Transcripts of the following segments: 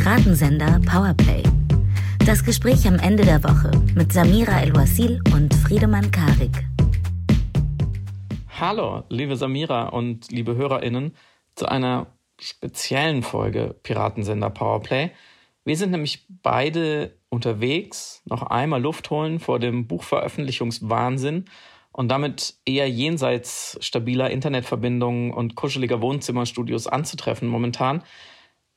Piratensender Powerplay. Das Gespräch am Ende der Woche mit Samira El-Wasil und Friedemann Karik. Hallo, liebe Samira und liebe HörerInnen, zu einer speziellen Folge Piratensender Powerplay. Wir sind nämlich beide unterwegs, noch einmal Luft holen vor dem Buchveröffentlichungswahnsinn und damit eher jenseits stabiler Internetverbindungen und kuscheliger Wohnzimmerstudios anzutreffen momentan.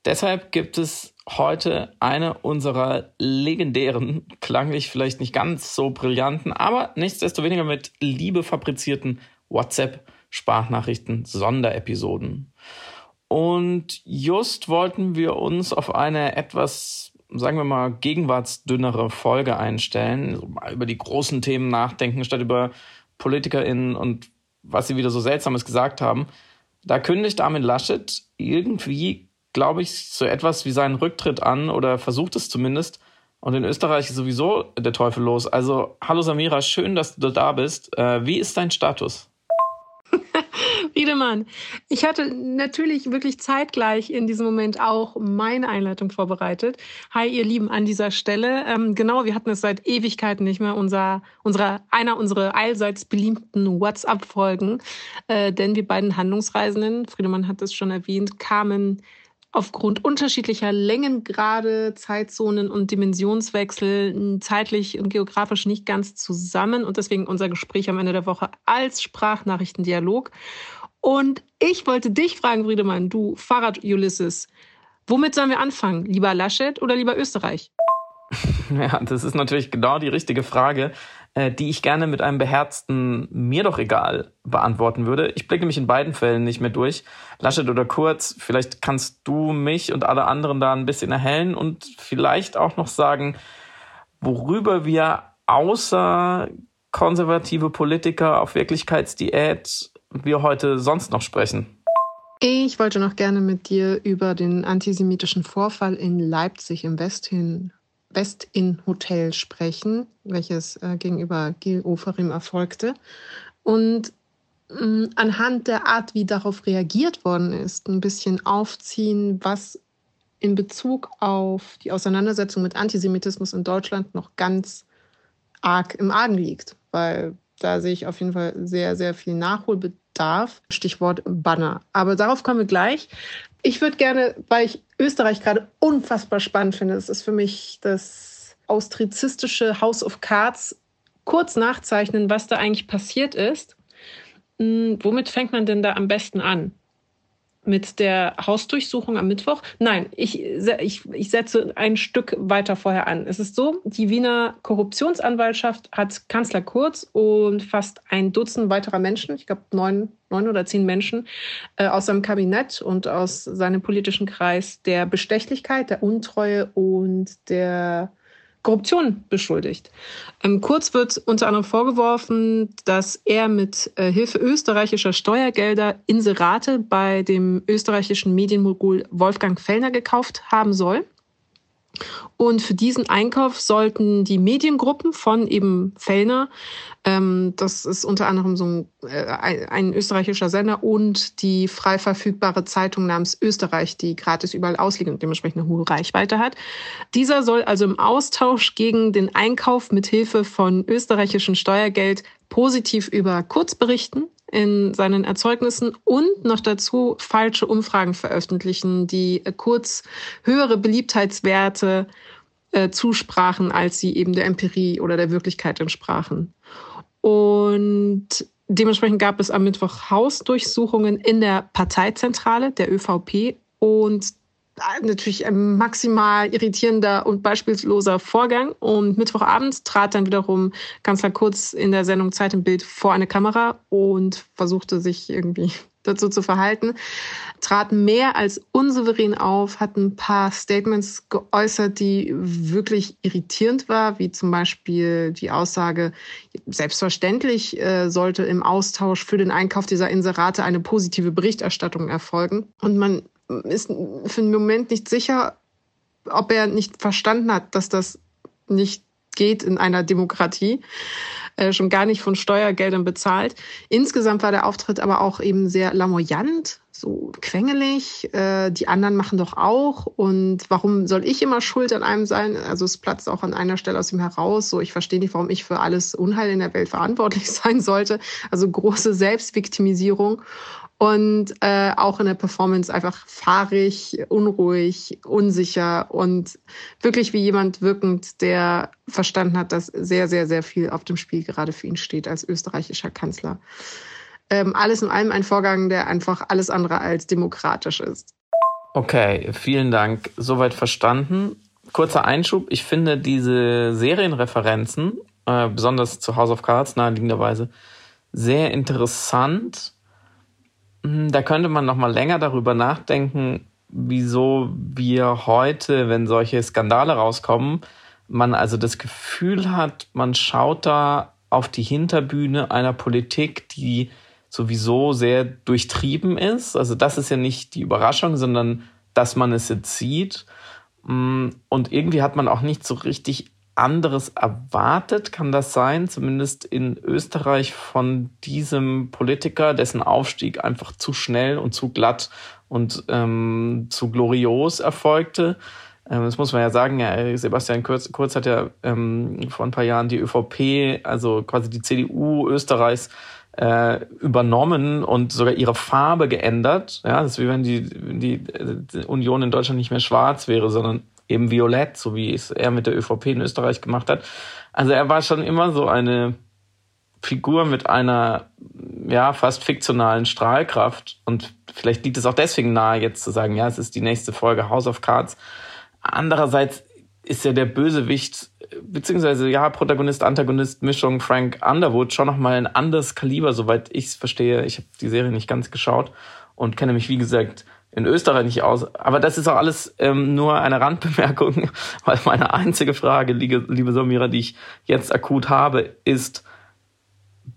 Deshalb gibt es heute eine unserer legendären, klanglich vielleicht nicht ganz so brillanten, aber nichtsdestoweniger mit Liebe fabrizierten WhatsApp-Sprachnachrichten Sonderepisoden. Und just wollten wir uns auf eine etwas, sagen wir mal, gegenwartsdünnere Folge einstellen, über die großen Themen nachdenken, statt über PolitikerInnen und was sie wieder so Seltsames gesagt haben. Da kündigt Armin Laschet irgendwie glaube ich, so etwas wie seinen Rücktritt an oder versucht es zumindest. Und in Österreich ist sowieso der Teufel los. Also, hallo Samira, schön, dass du da bist. Äh, wie ist dein Status? Friedemann, ich hatte natürlich wirklich zeitgleich in diesem Moment auch meine Einleitung vorbereitet. Hi, ihr Lieben, an dieser Stelle. Ähm, genau, wir hatten es seit Ewigkeiten nicht mehr, unser, unserer, einer unserer allseits beliebten WhatsApp-Folgen. Äh, denn wir beiden Handlungsreisenden, Friedemann hat es schon erwähnt, kamen aufgrund unterschiedlicher Längengrade, Zeitzonen und Dimensionswechsel zeitlich und geografisch nicht ganz zusammen und deswegen unser Gespräch am Ende der Woche als Sprachnachrichtendialog. Und ich wollte dich fragen, Friedemann, du Fahrrad-Ulysses, womit sollen wir anfangen? Lieber Laschet oder lieber Österreich? Ja, das ist natürlich genau die richtige Frage. Äh, die ich gerne mit einem beherzten mir doch egal beantworten würde. Ich blicke mich in beiden Fällen nicht mehr durch. Laschet oder Kurz, vielleicht kannst du mich und alle anderen da ein bisschen erhellen und vielleicht auch noch sagen, worüber wir außer konservative Politiker auf Wirklichkeitsdiät wir heute sonst noch sprechen. Ich wollte noch gerne mit dir über den antisemitischen Vorfall in Leipzig im Westhin Westin Hotel sprechen, welches äh, gegenüber Gil Oferim erfolgte. Und mh, mm, anhand der Art, wie darauf reagiert worden ist, ein bisschen aufziehen, was in Bezug auf die Auseinandersetzung mit Antisemitismus in Deutschland noch ganz arg im Argen liegt. Weil da sehe ich auf jeden Fall sehr, sehr viel Nachholbedarf. Stichwort Banner. Aber darauf kommen wir gleich. Ich würde gerne, weil ich Österreich gerade unfassbar spannend finde, es ist für mich das austrizistische House of Cards, kurz nachzeichnen, was da eigentlich passiert ist. Hm, womit fängt man denn da am besten an? Mit der Hausdurchsuchung am Mittwoch. Nein, ich, ich, ich setze ein Stück weiter vorher an. Es ist so, die Wiener Korruptionsanwaltschaft hat Kanzler Kurz und fast ein Dutzend weiterer Menschen, ich glaube neun, neun oder zehn Menschen, äh, aus seinem Kabinett und aus seinem politischen Kreis der Bestechlichkeit, der Untreue und der Korruption beschuldigt. Ähm, Kurz wird unter anderem vorgeworfen, dass er mit äh, Hilfe österreichischer Steuergelder Inserate bei dem österreichischen Medienmogul Wolfgang Fellner gekauft haben soll. Und für diesen Einkauf sollten die Mediengruppen von eben Fellner, ähm, das ist unter anderem so ein, äh, ein, österreichischer Sender und die frei verfügbare Zeitung namens Österreich, die gratis überall ausliegt und dementsprechend eine hohe Reichweite hat. Dieser soll also im Austausch gegen den Einkauf mit Hilfe von österreichischem Steuergeld positiv über Kurz berichten in seinen Erzeugnissen und noch dazu falsche Umfragen veröffentlichen, die kurz höhere Beliebtheitswerte äh, zusprachen, als sie eben der Empirie oder der Wirklichkeit entsprachen. Und dementsprechend gab es am Mittwoch Hausdurchsuchungen in der Parteizentrale der ÖVP und natürlich ein maximal irritierender und beispielloser Vorgang. Und Mittwochabend trat dann wiederum Kanzler Kurz in der Sendung Zeit im Bild vor eine Kamera und versuchte sich irgendwie dazu zu verhalten, trat mehr als unsouverän auf, hat ein paar Statements geäußert, die wirklich irritierend war, wie zum Beispiel die Aussage, selbstverständlich äh, sollte im Austausch für den Einkauf dieser Inserate eine positive Berichterstattung erfolgen. Und man ist für einen Moment nicht sicher, ob er nicht verstanden hat, dass das nicht geht in einer Demokratie. äh, schon gar nicht von Steuergeldern bezahlt. Insgesamt war der Auftritt aber auch eben sehr lamoyant, so quengelig. Äh, die anderen machen doch auch. Und warum soll ich immer schuld an einem sein? Also es platzt auch an einer Stelle aus ihm heraus. So, ich verstehe nicht, warum ich für alles Unheil in der Welt verantwortlich sein sollte. Also große Selbstviktimisierung und äh, auch in der Performance einfach fahrig, unruhig, unsicher und wirklich wie jemand wirkend, der verstanden hat, dass sehr, sehr, sehr viel auf dem Spiel gerade für ihn steht als österreichischer Kanzler. Ähm, alles in allem ein Vorgang, der einfach alles andere als demokratisch ist. Okay, vielen Dank. Soweit verstanden. Kurzer Einschub. Ich finde diese Serienreferenzen, äh, besonders zu House of Cards naheliegenderweise, sehr interessant da könnte man noch mal länger darüber nachdenken, wieso wir heute, wenn solche Skandale rauskommen, man also das Gefühl hat, man schaut da auf die Hinterbühne einer Politik, die sowieso sehr durchtrieben ist. Also das ist ja nicht die Überraschung, sondern dass man es jetzt sieht. Hm, und irgendwie hat man auch nicht so richtig anderes erwartet, kann das sein, zumindest in Österreich von diesem Politiker, dessen Aufstieg einfach zu schnell und zu glatt und ähm, zu glorios erfolgte. Ähm, das muss man ja sagen, ja, Sebastian Kurz, Kurz hat ja ähm, vor ein paar Jahren die ÖVP, also quasi die CDU Österreichs, äh, übernommen und sogar ihre Farbe geändert. Ja, das ist wie wenn die, die, die Union in Deutschland nicht mehr schwarz wäre, sondern eben violett, so wie es er mit der ÖVP in Österreich gemacht hat. Also er war schon immer so eine Figur mit einer ja fast fiktionalen Strahlkraft und vielleicht liegt es auch deswegen nahe, jetzt zu sagen, ja, es ist die nächste Folge House of Cards. Andererseits ist ja der Bösewicht beziehungsweise ja Protagonist Antagonist Mischung Frank Underwood schon noch mal ein anderes Kaliber, soweit ich es verstehe. Ich habe die Serie nicht ganz geschaut und kenne mich wie gesagt in Österreich nicht aus. Aber das ist auch alles ähm, nur eine Randbemerkung, weil meine einzige Frage, liebe, liebe Samira, die ich jetzt akut habe, ist,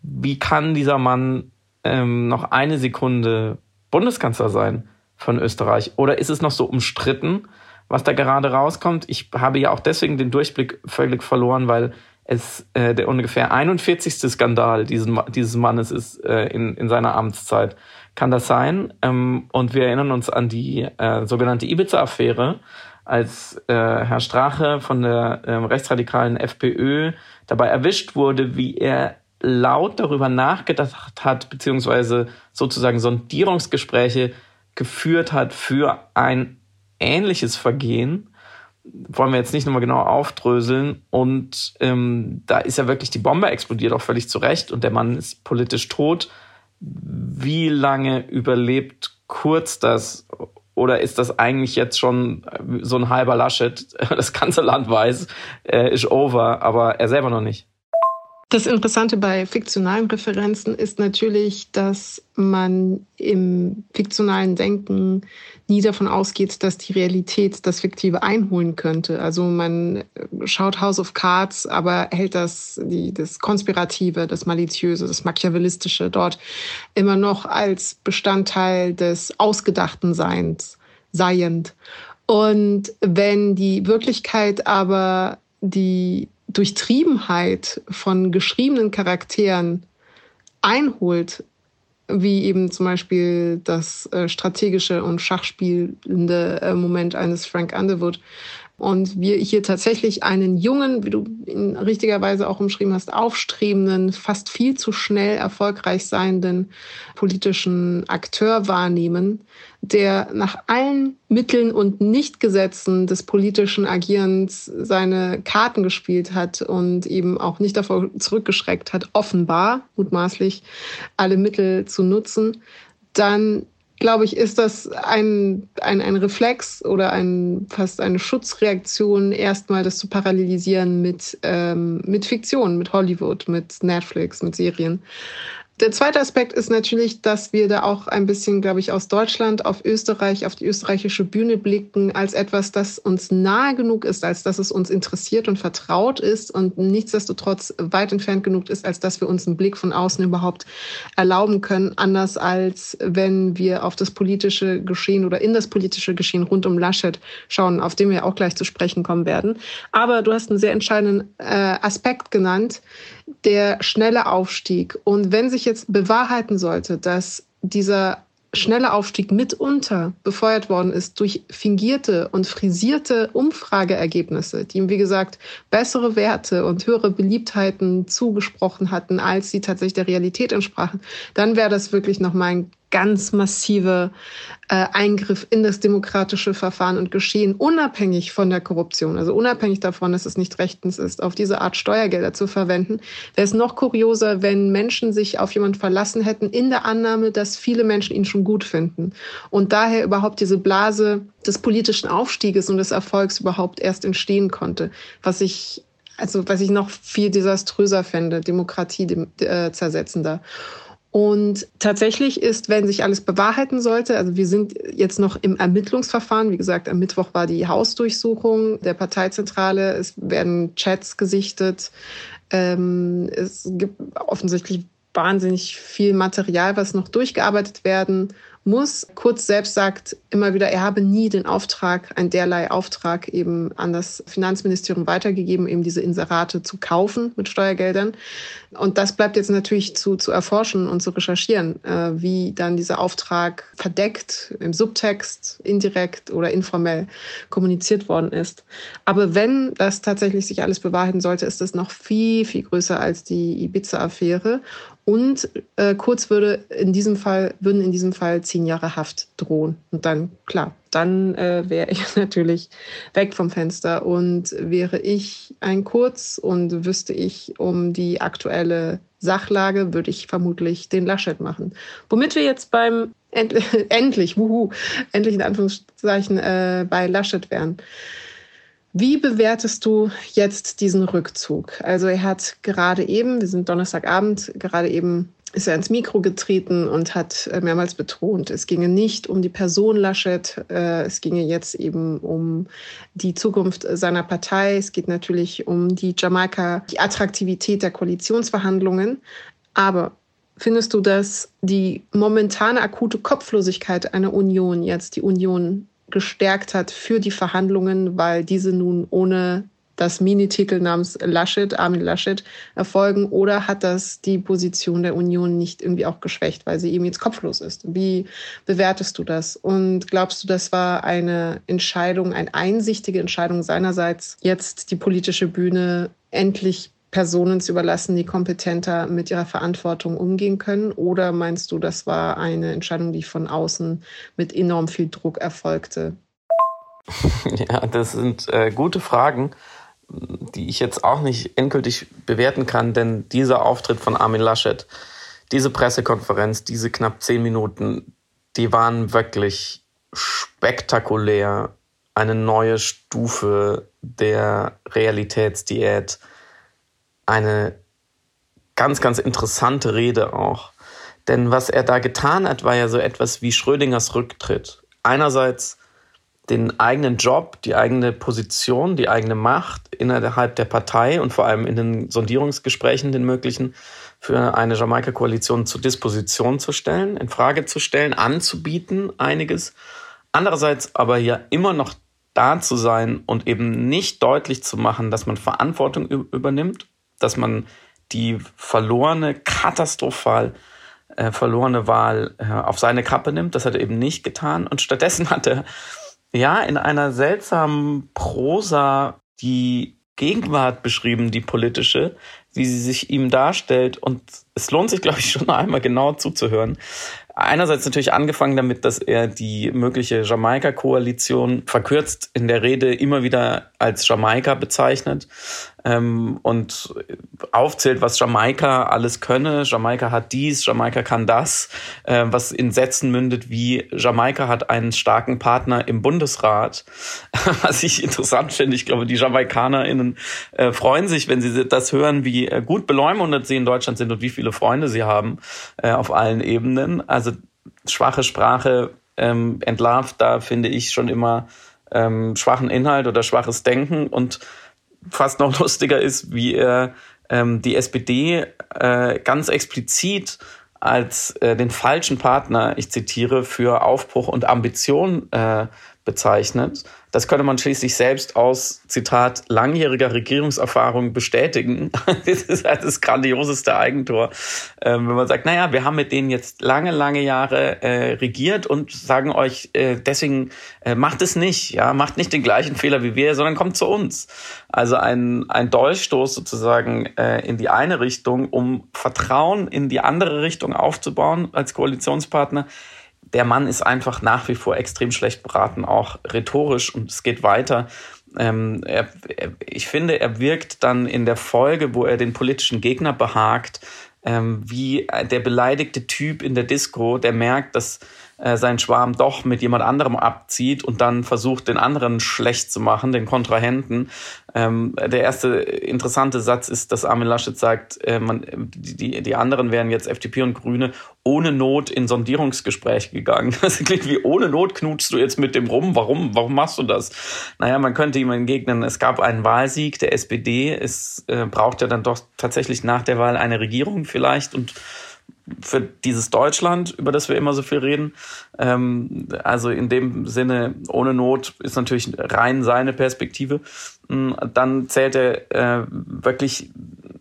wie kann dieser Mann ähm, noch eine Sekunde Bundeskanzler sein von Österreich? Oder ist es noch so umstritten, was da gerade rauskommt? Ich habe ja auch deswegen den Durchblick völlig verloren, weil es äh, der ungefähr 41. Skandal dieses, dieses Mannes ist äh, in, in seiner Amtszeit kann das sein. Ähm, und wir erinnern uns an die äh, sogenannte Ibiza-Affäre, als äh, Herr Strache von der äh, rechtsradikalen FPÖ dabei erwischt wurde, wie er laut darüber nachgedacht hat, beziehungsweise sozusagen Sondierungsgespräche geführt hat für ein ähnliches Vergehen. Wollen wir jetzt nicht nochmal genau aufdröseln. Und ähm, da ist ja wirklich die Bombe explodiert, auch völlig zu Recht. Und der Mann ist politisch tot wie lange überlebt Kurz das? Oder ist das eigentlich jetzt schon so ein halber Laschet? Das ganze Land weiß, äh, ist over, aber er selber noch nicht. Das Interessante bei fiktionalen Referenzen ist natürlich, dass man im fiktionalen Denken nie davon ausgeht, dass die Realität das Fiktive einholen könnte. Also man schaut House of Cards, aber hält das, die, das Konspirative, das Maliziöse, das Machiavellistische dort immer noch als Bestandteil des ausgedachten Seins, seiend. Und wenn die Wirklichkeit aber die Durchtriebenheit von geschriebenen Charakteren einholt, wie eben zum Beispiel das äh, strategische und schachspielende äh, Moment eines Frank Underwood, und wir hier tatsächlich einen jungen, wie du ihn richtigerweise auch umschrieben hast, aufstrebenden, fast viel zu schnell erfolgreich seienden politischen Akteur wahrnehmen, der nach allen Mitteln und Nichtgesetzen des politischen Agierens seine Karten gespielt hat und eben auch nicht davor zurückgeschreckt hat, offenbar, mutmaßlich, alle Mittel zu nutzen, dann glaube ich, ist das ein, ein, ein Reflex oder ein, fast eine Schutzreaktion, erstmal das zu parallelisieren mit, ähm, mit Fiktion, mit Hollywood, mit Netflix, mit Serien. Der zweite Aspekt ist natürlich, dass wir da auch ein bisschen, glaube ich, aus Deutschland auf Österreich, auf die österreichische Bühne blicken, als etwas, das uns nahe genug ist, als dass es uns interessiert und vertraut ist und nichtsdestotrotz weit entfernt genug ist, als dass wir uns einen Blick von außen überhaupt erlauben können, anders als wenn wir auf das politische Geschehen oder in das politische Geschehen rund um Laschet schauen, auf dem wir auch gleich zu sprechen kommen werden. Aber du hast einen sehr entscheidenden äh, Aspekt genannt, der schnelle Aufstieg. Und wenn sich jetzt bewahrheiten sollte, dass dieser schnelle Aufstieg mitunter befeuert worden ist durch fingierte und frisierte Umfrageergebnisse, die ihm, wie gesagt, bessere Werte und höhere Beliebtheiten zugesprochen hatten, als sie tatsächlich der Realität entsprachen, dann wäre das wirklich nochmal ein ganz massive äh, Eingriff in das demokratische Verfahren und Geschehen, unabhängig von der Korruption, also unabhängig davon, dass es nicht rechtens ist, auf diese Art Steuergelder zu verwenden, wäre es noch kurioser, wenn Menschen sich auf jemanden verlassen hätten, in der Annahme, dass viele Menschen ihn schon gut finden. Und daher überhaupt diese Blase des politischen Aufstieges und des Erfolgs überhaupt erst entstehen konnte, was ich also was ich noch viel desaströser fände, Demokratie äh, zersetzender. Und tatsächlich ist, wenn sich alles bewahrheiten sollte, also wir sind jetzt noch im Ermittlungsverfahren. Wie gesagt, am Mittwoch war die Hausdurchsuchung der Parteizentrale. Es werden Chats gesichtet. Ähm, es gibt offensichtlich wahnsinnig viel Material, was noch durchgearbeitet werden muss. Kurz selbst sagt immer wieder, er habe nie den Auftrag, ein derlei Auftrag eben an das Finanzministerium weitergegeben, eben diese Inserate zu kaufen mit Steuergeldern. Und das bleibt jetzt natürlich zu, zu erforschen und zu recherchieren, äh, wie dann dieser Auftrag verdeckt, im Subtext, indirekt oder informell kommuniziert worden ist. Aber wenn das tatsächlich sich alles bewahrheiten sollte, ist es noch viel, viel größer als die Ibiza-Affäre. Und äh, Kurz würde in diesem Fall, würden in diesem Fall zehn Jahre Haft drohen. Und dann, klar, dann äh, wäre ich natürlich weg vom Fenster. Und wäre ich ein Kurz und wüsste ich um die aktuelle Sachlage, würde ich vermutlich den Laschet machen. Womit wir jetzt beim end endlich, wuhu, endlich in Anführungszeichen äh, bei Laschet wären. Wie bewertest du jetzt diesen Rückzug? Also er hat gerade eben, wir sind Donnerstagabend, gerade eben ist er ins Mikro getreten und hat äh, mehrmals betont, es ginge nicht um die Person Laschet, äh, es ginge jetzt eben um die Zukunft seiner Partei. Es geht natürlich um die Jamaika, die Attraktivität der Koalitionsverhandlungen. Aber findest du, dass die momentane akute Kopflosigkeit einer Union jetzt die Union gestärkt hat für die Verhandlungen, weil diese nun ohne das Minititel namens Laschet, Armin Laschet, erfolgen oder hat das die Position der Union nicht irgendwie auch geschwächt, weil sie eben jetzt kopflos ist? Wie bewertest du das? Und glaubst du, das war eine Entscheidung, eine einsichtige Entscheidung seinerseits, jetzt die politische Bühne endlich Personen zu überlassen, die kompetenter mit ihrer Verantwortung umgehen können? Oder meinst du, das war eine Entscheidung, die von außen mit enorm viel Druck erfolgte? Ja, das sind äh, gute Fragen, die ich jetzt auch nicht endgültig bewerten kann, denn dieser Auftritt von Armin Laschet, diese Pressekonferenz, diese knapp zehn Minuten, die waren wirklich spektakulär. Eine neue Stufe der Realitätsdiät eine ganz, ganz interessante Rede auch. Denn was er da getan hat, war ja so etwas wie Schrödingers Rücktritt. Einerseits den eigenen Job, die eigene Position, die eigene Macht innerhalb der Partei und vor allem in den Sondierungsgesprächen, den möglichen, für eine Jamaika-Koalition zur Disposition zu stellen, in Frage zu stellen, anzubieten, einiges. Andererseits aber hier immer noch da zu sein und eben nicht deutlich zu machen, dass man Verantwortung übernimmt dass man die verlorene, katastrophal äh, verlorene Wahl äh, auf seine Kappe nimmt. Das hat er eben nicht getan. Und stattdessen hat er ja in einer seltsamen Prosa die Gegenwart beschrieben, die politische, wie sie sich ihm darstellt. Und es lohnt sich, glaube ich, schon einmal genau zuzuhören. Einerseits natürlich angefangen damit, dass er die mögliche Jamaika-Koalition verkürzt in der Rede immer wieder als Jamaika bezeichnet ähm, und aufzählt, was Jamaika alles könne. Jamaika hat dies, Jamaika kann das, äh, was in Sätzen mündet wie Jamaika hat einen starken Partner im Bundesrat. was ich interessant finde, ich glaube, die JamaikanerInnen äh, freuen sich, wenn sie das hören, wie äh, gut beleumundet sie in Deutschland sind und wie viele Freunde sie haben äh, auf allen Ebenen. Also schwache Sprache ähm, entlarvt da, finde ich, schon immer ähm, schwachen Inhalt oder schwaches Denken und fast noch lustiger ist, wie er ähm, die SPD äh, ganz explizit als äh, den falschen Partner, ich zitiere, für Aufbruch und Ambition äh, bezeichnet. Das könnte man schließlich selbst aus, Zitat, langjähriger Regierungserfahrung bestätigen. das ist halt das grandioseste Eigentor. Ähm, wenn man sagt, naja, wir haben mit denen jetzt lange, lange Jahre äh, regiert und sagen euch, äh, deswegen äh, macht es nicht, ja, macht nicht den gleichen Fehler wie wir, sondern kommt zu uns. Also ein, ein Dolchstoß sozusagen äh, in die eine Richtung, um Vertrauen in die andere Richtung aufzubauen als Koalitionspartner der Mann ist einfach nach wie vor extrem schlecht beraten, auch rhetorisch und es geht weiter. Ähm, er, er, ich finde, er wirkt dann in der Folge, wo er den politischen Gegner behagt, ähm, wie der beleidigte Typ in der Disco, der merkt, dass äh, sein Schwarm doch mit jemand anderem abzieht und dann versucht, den anderen schlecht zu machen, den Kontrahenten. Ähm, der erste interessante Satz ist, dass Armin Laschet sagt, äh, man, die, die anderen wären jetzt FDP und Grüne ohne Not in Sondierungsgespräche gegangen. Das klingt wie ohne Not knutschst du jetzt mit dem rum. Warum? Warum machst du das? Naja, man könnte ihm entgegnen, es gab einen Wahlsieg der SPD. Es äh, braucht ja dann doch tatsächlich nach der Wahl eine Regierung vielleicht und für dieses Deutschland, über das wir immer so viel reden. Ähm, also in dem Sinne, ohne Not ist natürlich rein seine Perspektive. Mm, dann zählt er äh, wirklich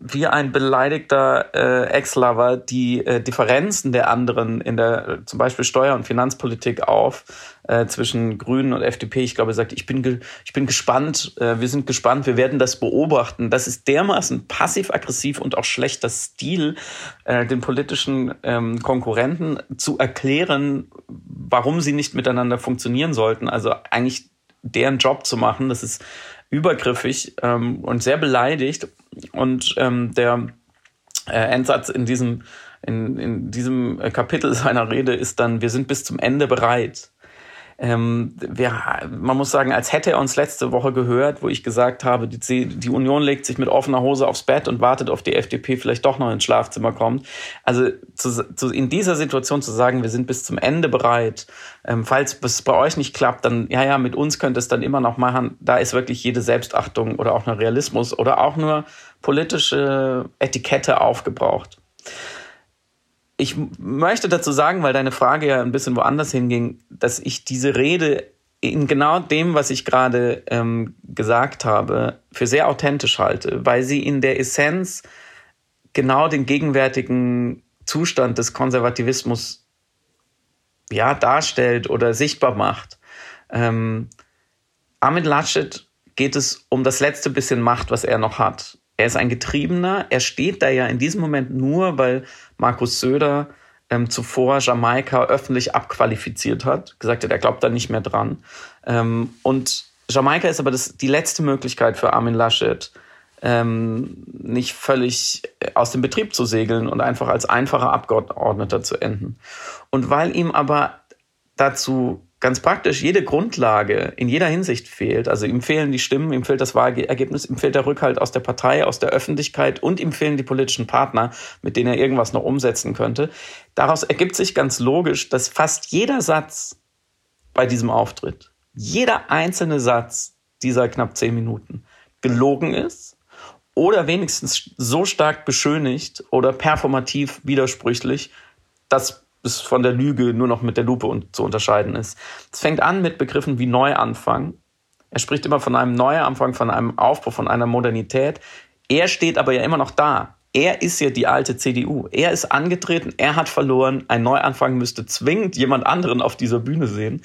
wie ein beleidigter äh, Ex-Lover die äh, Differenzen der anderen in der zum Beispiel Steuer- und Finanzpolitik auf äh, zwischen Grünen und FDP. Ich glaube, er sagt, ich bin, ge ich bin gespannt, äh, wir sind gespannt, wir werden das beobachten. Das ist dermaßen passiv-aggressiv und auch schlechter Stil, äh, den politischen ähm, Konkurrenten zu erklären, warum sie nicht miteinander funktionieren sollten. Also eigentlich deren Job zu machen, das ist übergriffig ähm, und sehr beleidigt. Und ähm, der äh, Endsatz in diesem, in, in diesem Kapitel seiner Rede ist dann, wir sind bis zum Ende bereit. Ähm, wir, man muss sagen, als hätte er uns letzte Woche gehört, wo ich gesagt habe, die, die Union legt sich mit offener Hose aufs Bett und wartet auf die FDP vielleicht doch noch ins Schlafzimmer kommt. Also zu, zu, in dieser Situation zu sagen, wir sind bis zum Ende bereit, ähm, falls es bei euch nicht klappt, dann ja, ja, mit uns könnt es dann immer noch machen. Da ist wirklich jede Selbstachtung oder auch nur Realismus oder auch nur politische Etikette aufgebraucht ich möchte dazu sagen, weil deine Frage ja ein bisschen woanders hinging, dass ich diese Rede in genau dem, was ich gerade ähm, gesagt habe, für sehr authentisch halte, weil sie in der Essenz genau den gegenwärtigen Zustand des Konservativismus ja darstellt oder sichtbar macht. Ähm, Armin Laschet geht es um das letzte bisschen Macht, was er noch hat. Er ist ein Getriebener. Er steht da ja in diesem Moment nur, weil Markus Söder ähm, zuvor Jamaika öffentlich abqualifiziert hat, gesagt hat, er glaubt da nicht mehr dran. Ähm, und Jamaika ist aber das, die letzte Möglichkeit für Armin Laschet, ähm, nicht völlig äh, aus dem Betrieb zu segeln und einfach als einfacher Abgeordneter zu enden. Und weil ihm aber dazu ganz praktisch jede Grundlage in jeder Hinsicht fehlt. Also ihm fehlen die Stimmen, ihm fehlt das Wahlergebnis, ihm fehlt der Rückhalt aus der Partei, aus der Öffentlichkeit und ihm fehlen die politischen Partner, mit denen er irgendwas noch umsetzen könnte. Daraus ergibt sich ganz logisch, dass fast jeder Satz bei diesem Auftritt, jeder einzelne Satz dieser knapp zehn Minuten gelogen ist oder wenigstens so stark beschönigt oder performativ widersprüchlich, dass es von der Lüge nur noch mit der Lupe zu unterscheiden ist. Es fängt an mit Begriffen wie Neuanfang. Er spricht immer von einem Neuanfang, von einem Aufbau, von einer Modernität. Er steht aber ja immer noch da er ist ja die alte CDU. Er ist angetreten, er hat verloren. Ein Neuanfang müsste zwingend jemand anderen auf dieser Bühne sehen.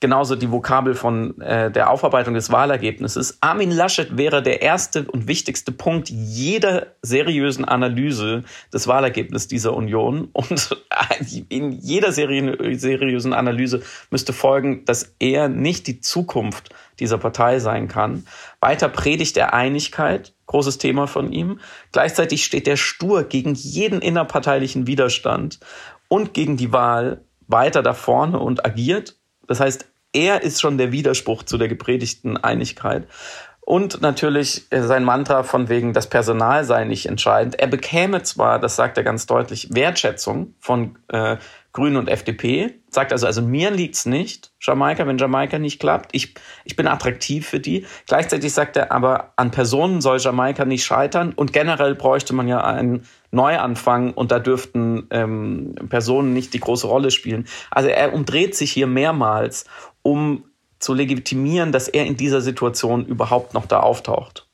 Genauso die Vokabel von äh, der Aufarbeitung des Wahlergebnisses. Armin Laschet wäre der erste und wichtigste Punkt jeder seriösen Analyse des Wahlergebnisses dieser Union. Und in jeder seriösen Analyse müsste folgen, dass er nicht die Zukunft dieser Partei sein kann. Weiter predigt er Einigkeit großes Thema von ihm. Gleichzeitig steht er stur gegen jeden innerparteilichen Widerstand und gegen die Wahl weiter da vorne und agiert. Das heißt, er ist schon der Widerspruch zu der gepredigten Einigkeit. Und natürlich sein Mantra von wegen, das Personal sei nicht entscheidend. Er bekäme zwar, das sagt er ganz deutlich, Wertschätzung von äh, Grünen und FDP. Sagt also, also mir liegt's nicht, Jamaika, wenn Jamaika nicht klappt. Ich, ich bin attraktiv für die. Gleichzeitig sagt er aber, an Personen soll Jamaika nicht scheitern und generell bräuchte man ja einen Neuanfang und da dürften ähm, Personen nicht die große Rolle spielen. Also er umdreht sich hier mehrmals, um zu legitimieren, dass er in dieser Situation überhaupt noch da auftaucht.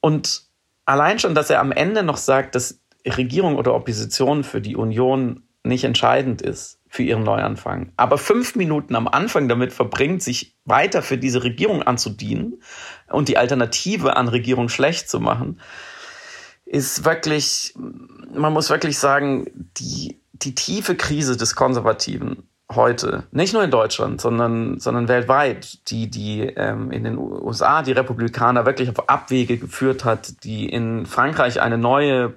Und allein schon, dass er am Ende noch sagt, dass Regierung oder Opposition für die Union nicht entscheidend ist für ihren Neuanfang, aber fünf Minuten am Anfang damit verbringt, sich weiter für diese Regierung anzudienen und die Alternative an Regierung schlecht zu machen, ist wirklich, man muss wirklich sagen, die, die tiefe Krise des Konservativen heute, nicht nur in Deutschland, sondern, sondern weltweit, die, die ähm, in den USA die Republikaner wirklich auf Abwege geführt hat, die in Frankreich eine neue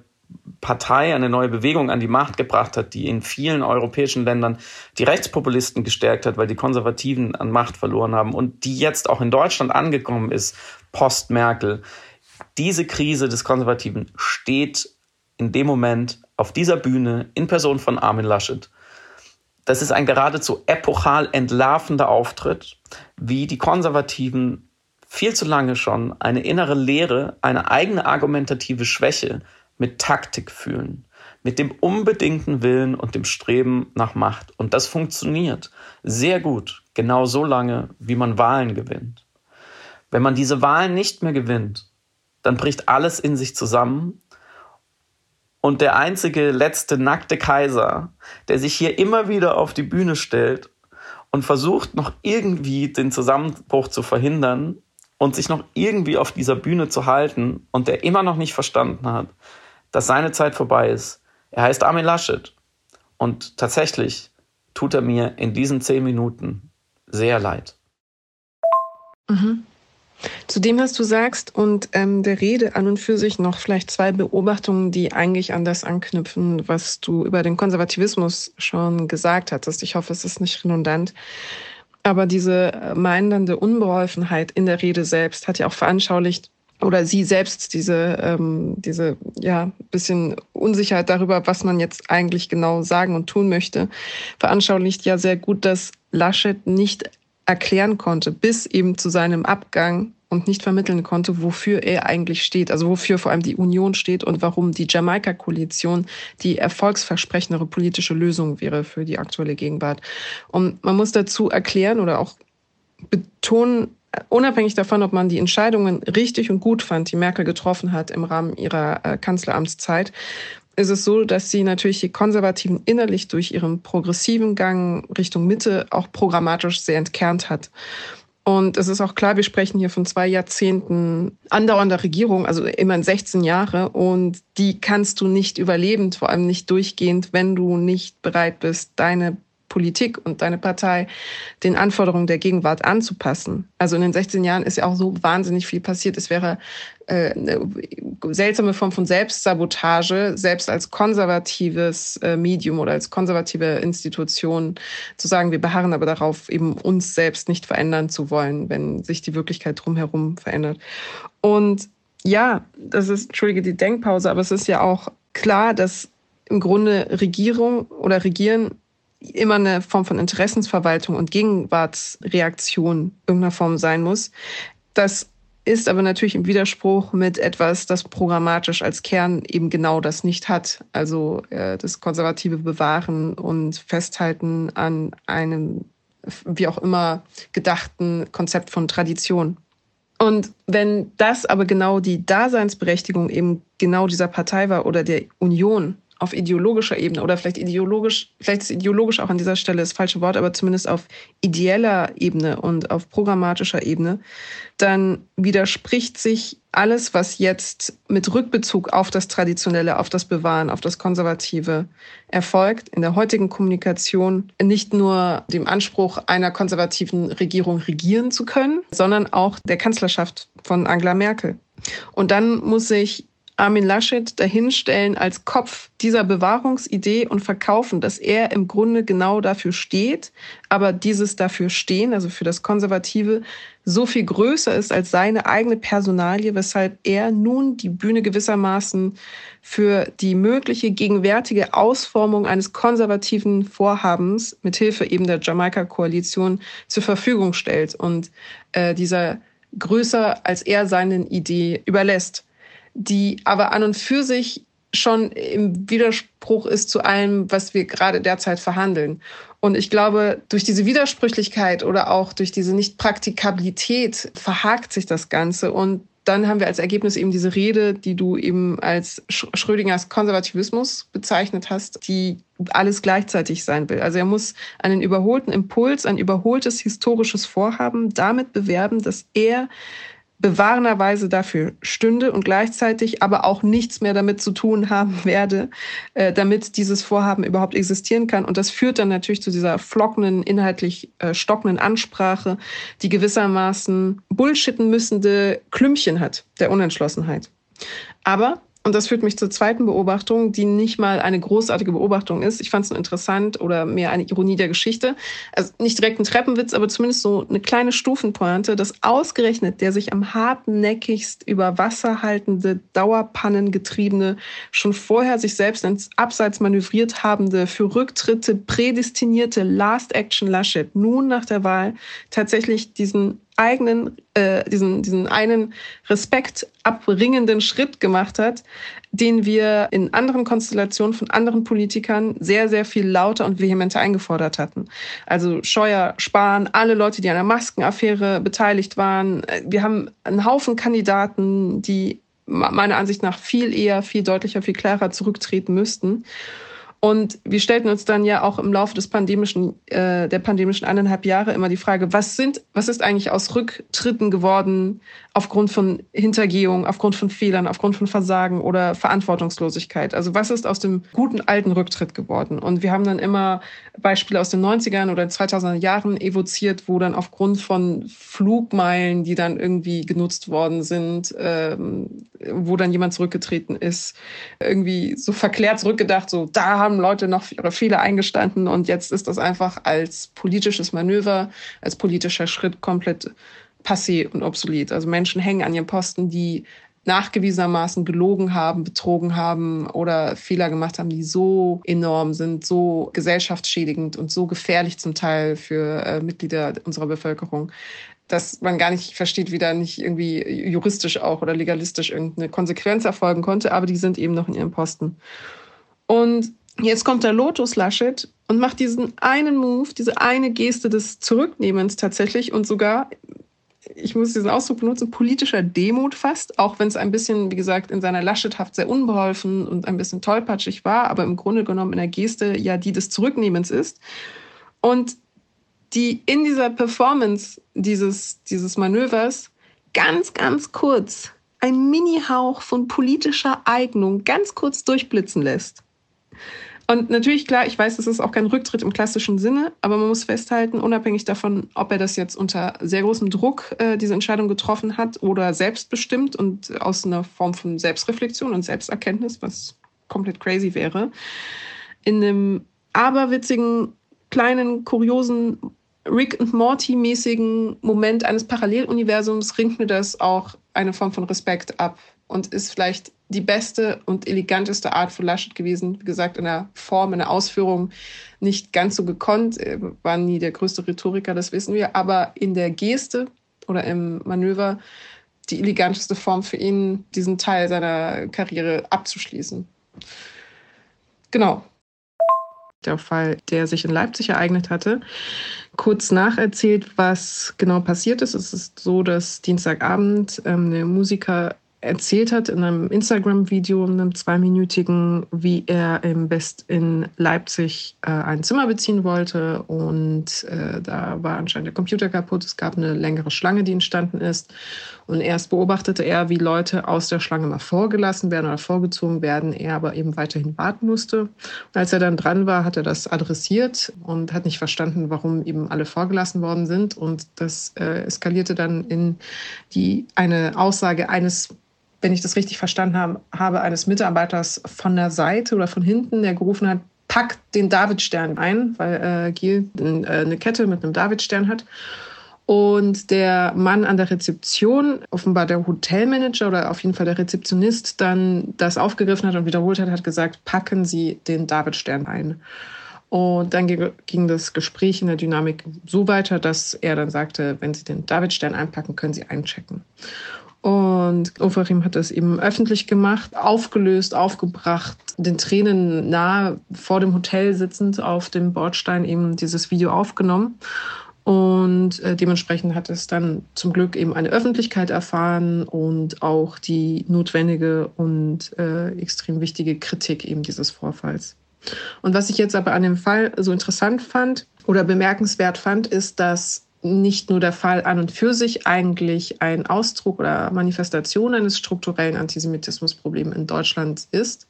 Partei, eine neue Bewegung an die Macht gebracht hat, die in vielen europäischen Ländern die Rechtspopulisten gestärkt hat, weil die Konservativen an Macht verloren haben und die jetzt auch in Deutschland angekommen ist, post Merkel. Diese Krise des Konservativen steht in dem Moment auf dieser Bühne in Person von Armin Laschet. Das ist ein geradezu epochal entlarvender Auftritt, wie die Konservativen viel zu lange schon eine innere Leere, eine eigene argumentative Schwäche mit Taktik fühlen, mit dem unbedingten Willen und dem Streben nach Macht. Und das funktioniert sehr gut, genau so lange, wie man Wahlen gewinnt. Wenn man diese Wahlen nicht mehr gewinnt, dann bricht alles in sich zusammen und der einzige letzte nackte Kaiser, der sich hier immer wieder auf die Bühne stellt und versucht noch irgendwie den Zusammenbruch zu verhindern und sich noch irgendwie auf dieser Bühne zu halten und der immer noch nicht verstanden hat, dass seine Zeit vorbei ist. Er heißt Armin Laschet und tatsächlich tut er mir in diesen zehn Minuten sehr leid. Mhm. Zu dem, was du sagst und ähm, der Rede an und für sich noch vielleicht zwei Beobachtungen, die eigentlich an das anknüpfen, was du über den Konservativismus schon gesagt hattest. Ich hoffe, es ist nicht redundant. Aber diese äh, meindernde Unbeholfenheit in der Rede selbst hat ja auch veranschaulicht, oder sie selbst diese, ähm, diese ja, bisschen Unsicherheit darüber, was man jetzt eigentlich genau sagen und tun möchte, veranschaulicht ja sehr gut, dass Laschet nicht erklären konnte, bis eben zu seinem Abgang und nicht vermitteln konnte, wofür er eigentlich steht, also wofür vor allem die Union steht und warum die Jamaika-Koalition die erfolgsversprechendere politische Lösung wäre für die aktuelle Gegenwart. Und man muss dazu erklären oder auch betonen, unabhängig davon, ob man die Entscheidungen richtig und gut fand, die Merkel getroffen hat im Rahmen ihrer äh, Kanzleramtszeit, ist es so, dass sie natürlich die Konservativen innerlich durch ihren progressiven Gang Richtung Mitte auch programmatisch sehr entkernt hat. Und es ist auch klar, wir sprechen hier von zwei Jahrzehnten andauernder Regierung, also immerhin 16 Jahre. Und die kannst du nicht überleben, vor allem nicht durchgehend, wenn du nicht bereit bist, deine Politik und deine Partei den Anforderungen der Gegenwart anzupassen. Also in den 16 Jahren ist ja auch so wahnsinnig viel passiert. Es wäre äh, seltsame Form von Selbstsabotage, selbst als konservatives äh, Medium oder als konservative Institution zu sagen, wir beharren aber darauf, eben uns selbst nicht verändern zu wollen, wenn sich die Wirklichkeit drumherum verändert. Und ja, das ist, entschuldige die Denkpause, aber es ist ja auch klar, dass im Grunde Regierung oder Regieren immer eine Form von Interessensverwaltung und Gegenwartsreaktion irgendeiner Form sein muss. Das ist aber natürlich im Widerspruch mit etwas, das programmatisch als Kern eben genau das nicht hat. Also äh, das konservative Bewahren und Festhalten an einem wie auch immer gedachten Konzept von Tradition. Und wenn das aber genau die Daseinsberechtigung eben genau dieser Partei war oder der Union, auf ideologischer Ebene oder vielleicht ideologisch, vielleicht ist ideologisch auch an dieser Stelle das falsche Wort, aber zumindest auf ideeller Ebene und auf programmatischer Ebene, dann widerspricht sich alles, was jetzt mit Rückbezug auf das Traditionelle, auf das Bewahren, auf das Konservative erfolgt, in der heutigen Kommunikation nicht nur dem Anspruch einer konservativen Regierung regieren zu können, sondern auch der Kanzlerschaft von Angela Merkel. Und dann muss sich Armin Laschet dahinstellen als Kopf dieser Bewahrungsidee und verkaufen, dass er im Grunde genau dafür steht, aber dieses dafür stehen, also für das Konservative, so viel größer ist als seine eigene Personalie, weshalb er nun die Bühne gewissermaßen für die mögliche gegenwärtige Ausformung eines konservativen Vorhabens mithilfe eben der Jamaika-Koalition zur Verfügung stellt und äh, dieser größer als er seinen Idee überlässt die aber an und für sich schon im Widerspruch ist zu allem, was wir gerade derzeit verhandeln. Und ich glaube, durch diese Widersprüchlichkeit oder auch durch diese Nichtpraktikabilität verhakt sich das Ganze. Und dann haben wir als Ergebnis eben diese Rede, die du eben als Schrödingers Konservativismus bezeichnet hast, die alles gleichzeitig sein will. Also er muss einen überholten Impuls, ein überholtes historisches Vorhaben damit bewerben, dass er bewahrenderweise dafür stünde und gleichzeitig aber auch nichts mehr damit zu tun haben werde, äh, damit dieses Vorhaben überhaupt existieren kann. Und das führt dann natürlich zu dieser flockenden, inhaltlich äh, stockenden Ansprache, die gewissermaßen bullshitten müssende Klümpchen hat der Unentschlossenheit. Aber und das führt mich zur zweiten Beobachtung, die nicht mal eine großartige Beobachtung ist. Ich fand es nur interessant oder mehr eine Ironie der Geschichte. Also nicht direkt ein Treppenwitz, aber zumindest so eine kleine Stufenpointe, dass ausgerechnet der sich am hartnäckigst über Wasser haltende, Dauerpannen getriebene, schon vorher sich selbst ins Abseits manövriert habende, für Rücktritte prädestinierte Last Action Laschet nun nach der Wahl tatsächlich diesen eigenen, äh, diesen, diesen einen Respekt abringenden Schritt gemacht hat, den wir in anderen Konstellationen von anderen Politikern sehr, sehr viel lauter und vehementer eingefordert hatten. Also Scheuer, Spahn, alle Leute, die an der Maskenaffäre beteiligt waren. Wir haben einen Haufen Kandidaten, die meiner Ansicht nach viel eher, viel deutlicher, viel klarer zurücktreten müssten. Und wir stellten uns dann ja auch im Laufe des pandemischen, äh, der pandemischen eineinhalb Jahre immer die Frage, was sind, was ist eigentlich aus Rücktritten geworden aufgrund von Hintergehung, aufgrund von Fehlern, aufgrund von Versagen oder Verantwortungslosigkeit? Also was ist aus dem guten alten Rücktritt geworden? Und wir haben dann immer Beispiele aus den 90ern oder 2000er Jahren evoziert, wo dann aufgrund von Flugmeilen, die dann irgendwie genutzt worden sind, ähm, wo dann jemand zurückgetreten ist, irgendwie so verklärt zurückgedacht, so da haben Leute noch ihre Fehler eingestanden und jetzt ist das einfach als politisches Manöver, als politischer Schritt komplett passé und obsolet. Also Menschen hängen an ihren Posten, die nachgewiesenermaßen gelogen haben, betrogen haben oder Fehler gemacht haben, die so enorm sind, so gesellschaftsschädigend und so gefährlich zum Teil für äh, Mitglieder unserer Bevölkerung, dass man gar nicht versteht, wie da nicht irgendwie juristisch auch oder legalistisch irgendeine Konsequenz erfolgen konnte, aber die sind eben noch in ihrem Posten. Und jetzt kommt der Lotus Laschet und macht diesen einen Move, diese eine Geste des Zurücknehmens tatsächlich und sogar ich muss diesen Ausdruck benutzen, politischer Demut fast, auch wenn es ein bisschen, wie gesagt, in seiner Laschethaft sehr unbeholfen und ein bisschen tollpatschig war, aber im Grunde genommen in der Geste ja die des Zurücknehmens ist. Und die in dieser Performance dieses, dieses Manövers ganz, ganz kurz ein Mini-Hauch von politischer Eignung ganz kurz durchblitzen lässt. Und natürlich, klar, ich weiß, es ist auch kein Rücktritt im klassischen Sinne, aber man muss festhalten, unabhängig davon, ob er das jetzt unter sehr großem Druck äh, diese Entscheidung getroffen hat oder selbstbestimmt und aus einer Form von Selbstreflexion und Selbsterkenntnis, was komplett crazy wäre, in einem aberwitzigen, kleinen, kuriosen Rick und Morty-mäßigen Moment eines Paralleluniversums ringt mir das auch eine Form von Respekt ab und ist vielleicht die beste und eleganteste Art von Laschet gewesen. Wie gesagt, in der Form, in der Ausführung nicht ganz so gekonnt, er war nie der größte Rhetoriker, das wissen wir, aber in der Geste oder im Manöver die eleganteste Form für ihn, diesen Teil seiner Karriere abzuschließen. Genau. Der Fall, der sich in Leipzig ereignet hatte, kurz nacherzählt, was genau passiert ist. Es ist so, dass Dienstagabend ähm, der Musiker erzählt hat in einem Instagram-Video, einem zweiminütigen, wie er im Best in Leipzig äh, ein Zimmer beziehen wollte. Und äh, da war anscheinend der Computer kaputt. Es gab eine längere Schlange, die entstanden ist. Und erst beobachtete er, wie Leute aus der Schlange mal vorgelassen werden oder vorgezogen werden, er aber eben weiterhin warten musste. Und als er dann dran war, hat er das adressiert und hat nicht verstanden, warum eben alle vorgelassen worden sind. Und das äh, eskalierte dann in die eine Aussage eines wenn ich das richtig verstanden habe, eines Mitarbeiters von der Seite oder von hinten, der gerufen hat, pack den Davidstern ein, weil äh, Giel äh, eine Kette mit einem Davidstern hat. Und der Mann an der Rezeption, offenbar der Hotelmanager oder auf jeden Fall der Rezeptionist, dann das aufgegriffen hat und wiederholt hat, hat gesagt, packen Sie den Davidstern ein. Und dann ging das Gespräch in der Dynamik so weiter, dass er dann sagte, wenn Sie den Davidstern einpacken, können Sie einchecken. Und Ofarim hat das eben öffentlich gemacht, aufgelöst, aufgebracht, den Tränen nahe vor dem Hotel sitzend auf dem Bordstein eben dieses Video aufgenommen. Und äh, dementsprechend hat es dann zum Glück eben eine Öffentlichkeit erfahren und auch die notwendige und äh, extrem wichtige Kritik eben dieses Vorfalls. Und was ich jetzt aber an dem Fall so interessant fand oder bemerkenswert fand, ist, dass nicht nur der Fall an und für sich eigentlich ein Ausdruck oder Manifestation eines strukturellen Antisemitismusproblems in Deutschland ist.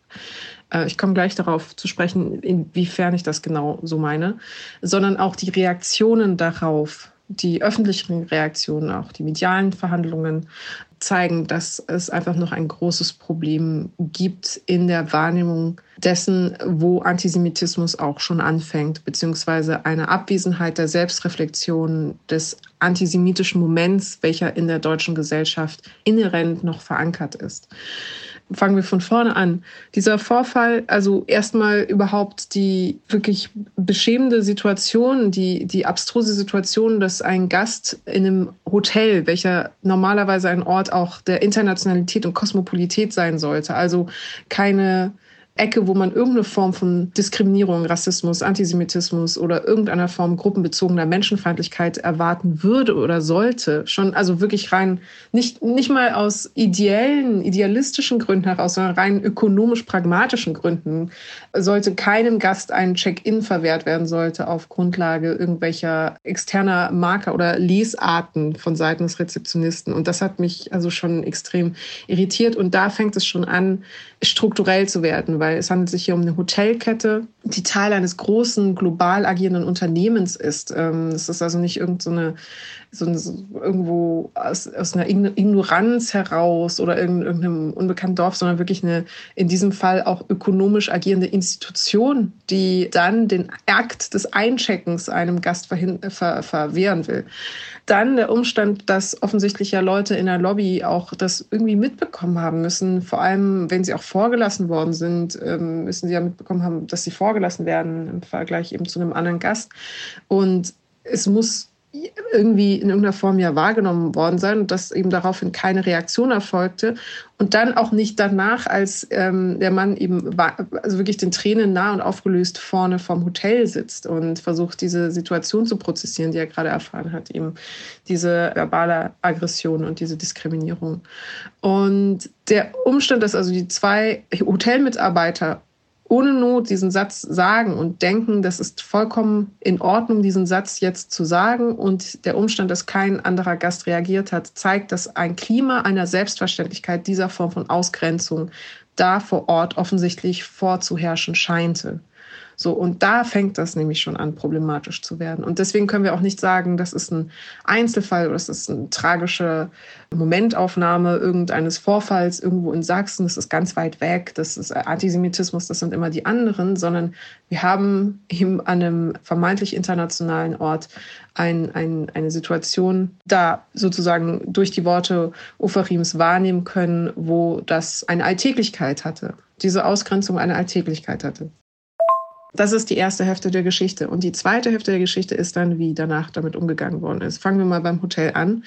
Äh, ich komme gleich darauf zu sprechen, inwiefern ich das genau so meine, sondern auch die Reaktionen darauf, die öffentlichen Reaktionen, auch die medialen Verhandlungen zeigen, dass es einfach noch ein großes Problem gibt in der Wahrnehmung dessen, wo Antisemitismus auch schon anfängt, beziehungsweise eine Abwesenheit der Selbstreflexion des antisemitischen Moments, welcher in der deutschen Gesellschaft inhärent noch verankert ist fangen wir von vorne an. Dieser Vorfall, also erstmal überhaupt die wirklich beschämende Situation, die, die abstruse Situation, dass ein Gast in einem Hotel, welcher normalerweise ein Ort auch der Internationalität und Kosmopolität sein sollte, also keine Ecke, wo man irgendeine Form von Diskriminierung, Rassismus, Antisemitismus oder irgendeiner Form gruppenbezogener Menschenfeindlichkeit erwarten würde oder sollte. Schon, also wirklich rein, nicht, nicht mal aus ideellen, idealistischen Gründen heraus, sondern rein ökonomisch-pragmatischen Gründen sollte keinem Gast ein Check-in verwehrt werden sollte auf Grundlage irgendwelcher externer Marker oder Lesarten von Seiten des Rezeptionisten. Und das hat mich also schon extrem irritiert. Und da fängt es schon an, strukturell zu werden, weil es handelt sich hier um eine Hotelkette, die Teil eines großen, global agierenden Unternehmens ist. Ähm, es ist also nicht irgendeine so, so irgendwo aus, aus einer Ignoranz heraus oder irgendeinem unbekannten Dorf, sondern wirklich eine in diesem Fall auch ökonomisch agierende Institution, die dann den Akt des Eincheckens einem Gast ver verwehren will. Dann der Umstand, dass offensichtlich ja Leute in der Lobby auch das irgendwie mitbekommen haben müssen. Vor allem, wenn sie auch vorgelassen worden sind, ähm, müssen sie ja mitbekommen haben, dass sie vorgelassen werden im Vergleich eben zu einem anderen Gast. Und es muss irgendwie in irgendeiner Form ja wahrgenommen worden sein und dass eben daraufhin keine Reaktion erfolgte und dann auch nicht danach, als ähm, der Mann eben also wirklich den Tränen nah und aufgelöst vorne vom Hotel sitzt und versucht, diese Situation zu prozessieren, die er gerade erfahren hat, eben diese verbale Aggression und diese Diskriminierung. Und der Umstand, dass also die zwei Hotelmitarbeiter ohne Not diesen Satz sagen und denken, das ist vollkommen in Ordnung, diesen Satz jetzt zu sagen. Und der Umstand, dass kein anderer Gast reagiert hat, zeigt, dass ein Klima einer Selbstverständlichkeit dieser Form von Ausgrenzung da vor Ort offensichtlich vorzuherrschen scheinte. So, und da fängt das nämlich schon an, problematisch zu werden. Und deswegen können wir auch nicht sagen, das ist ein Einzelfall oder das ist eine tragische Momentaufnahme irgendeines Vorfalls irgendwo in Sachsen, das ist ganz weit weg, das ist Antisemitismus, das sind immer die anderen, sondern wir haben eben an einem vermeintlich internationalen Ort ein, ein, eine Situation da sozusagen durch die Worte Oferims wahrnehmen können, wo das eine Alltäglichkeit hatte, diese Ausgrenzung eine Alltäglichkeit hatte. Das ist die erste Hälfte der Geschichte. Und die zweite Hälfte der Geschichte ist dann, wie danach damit umgegangen worden ist. Fangen wir mal beim Hotel an.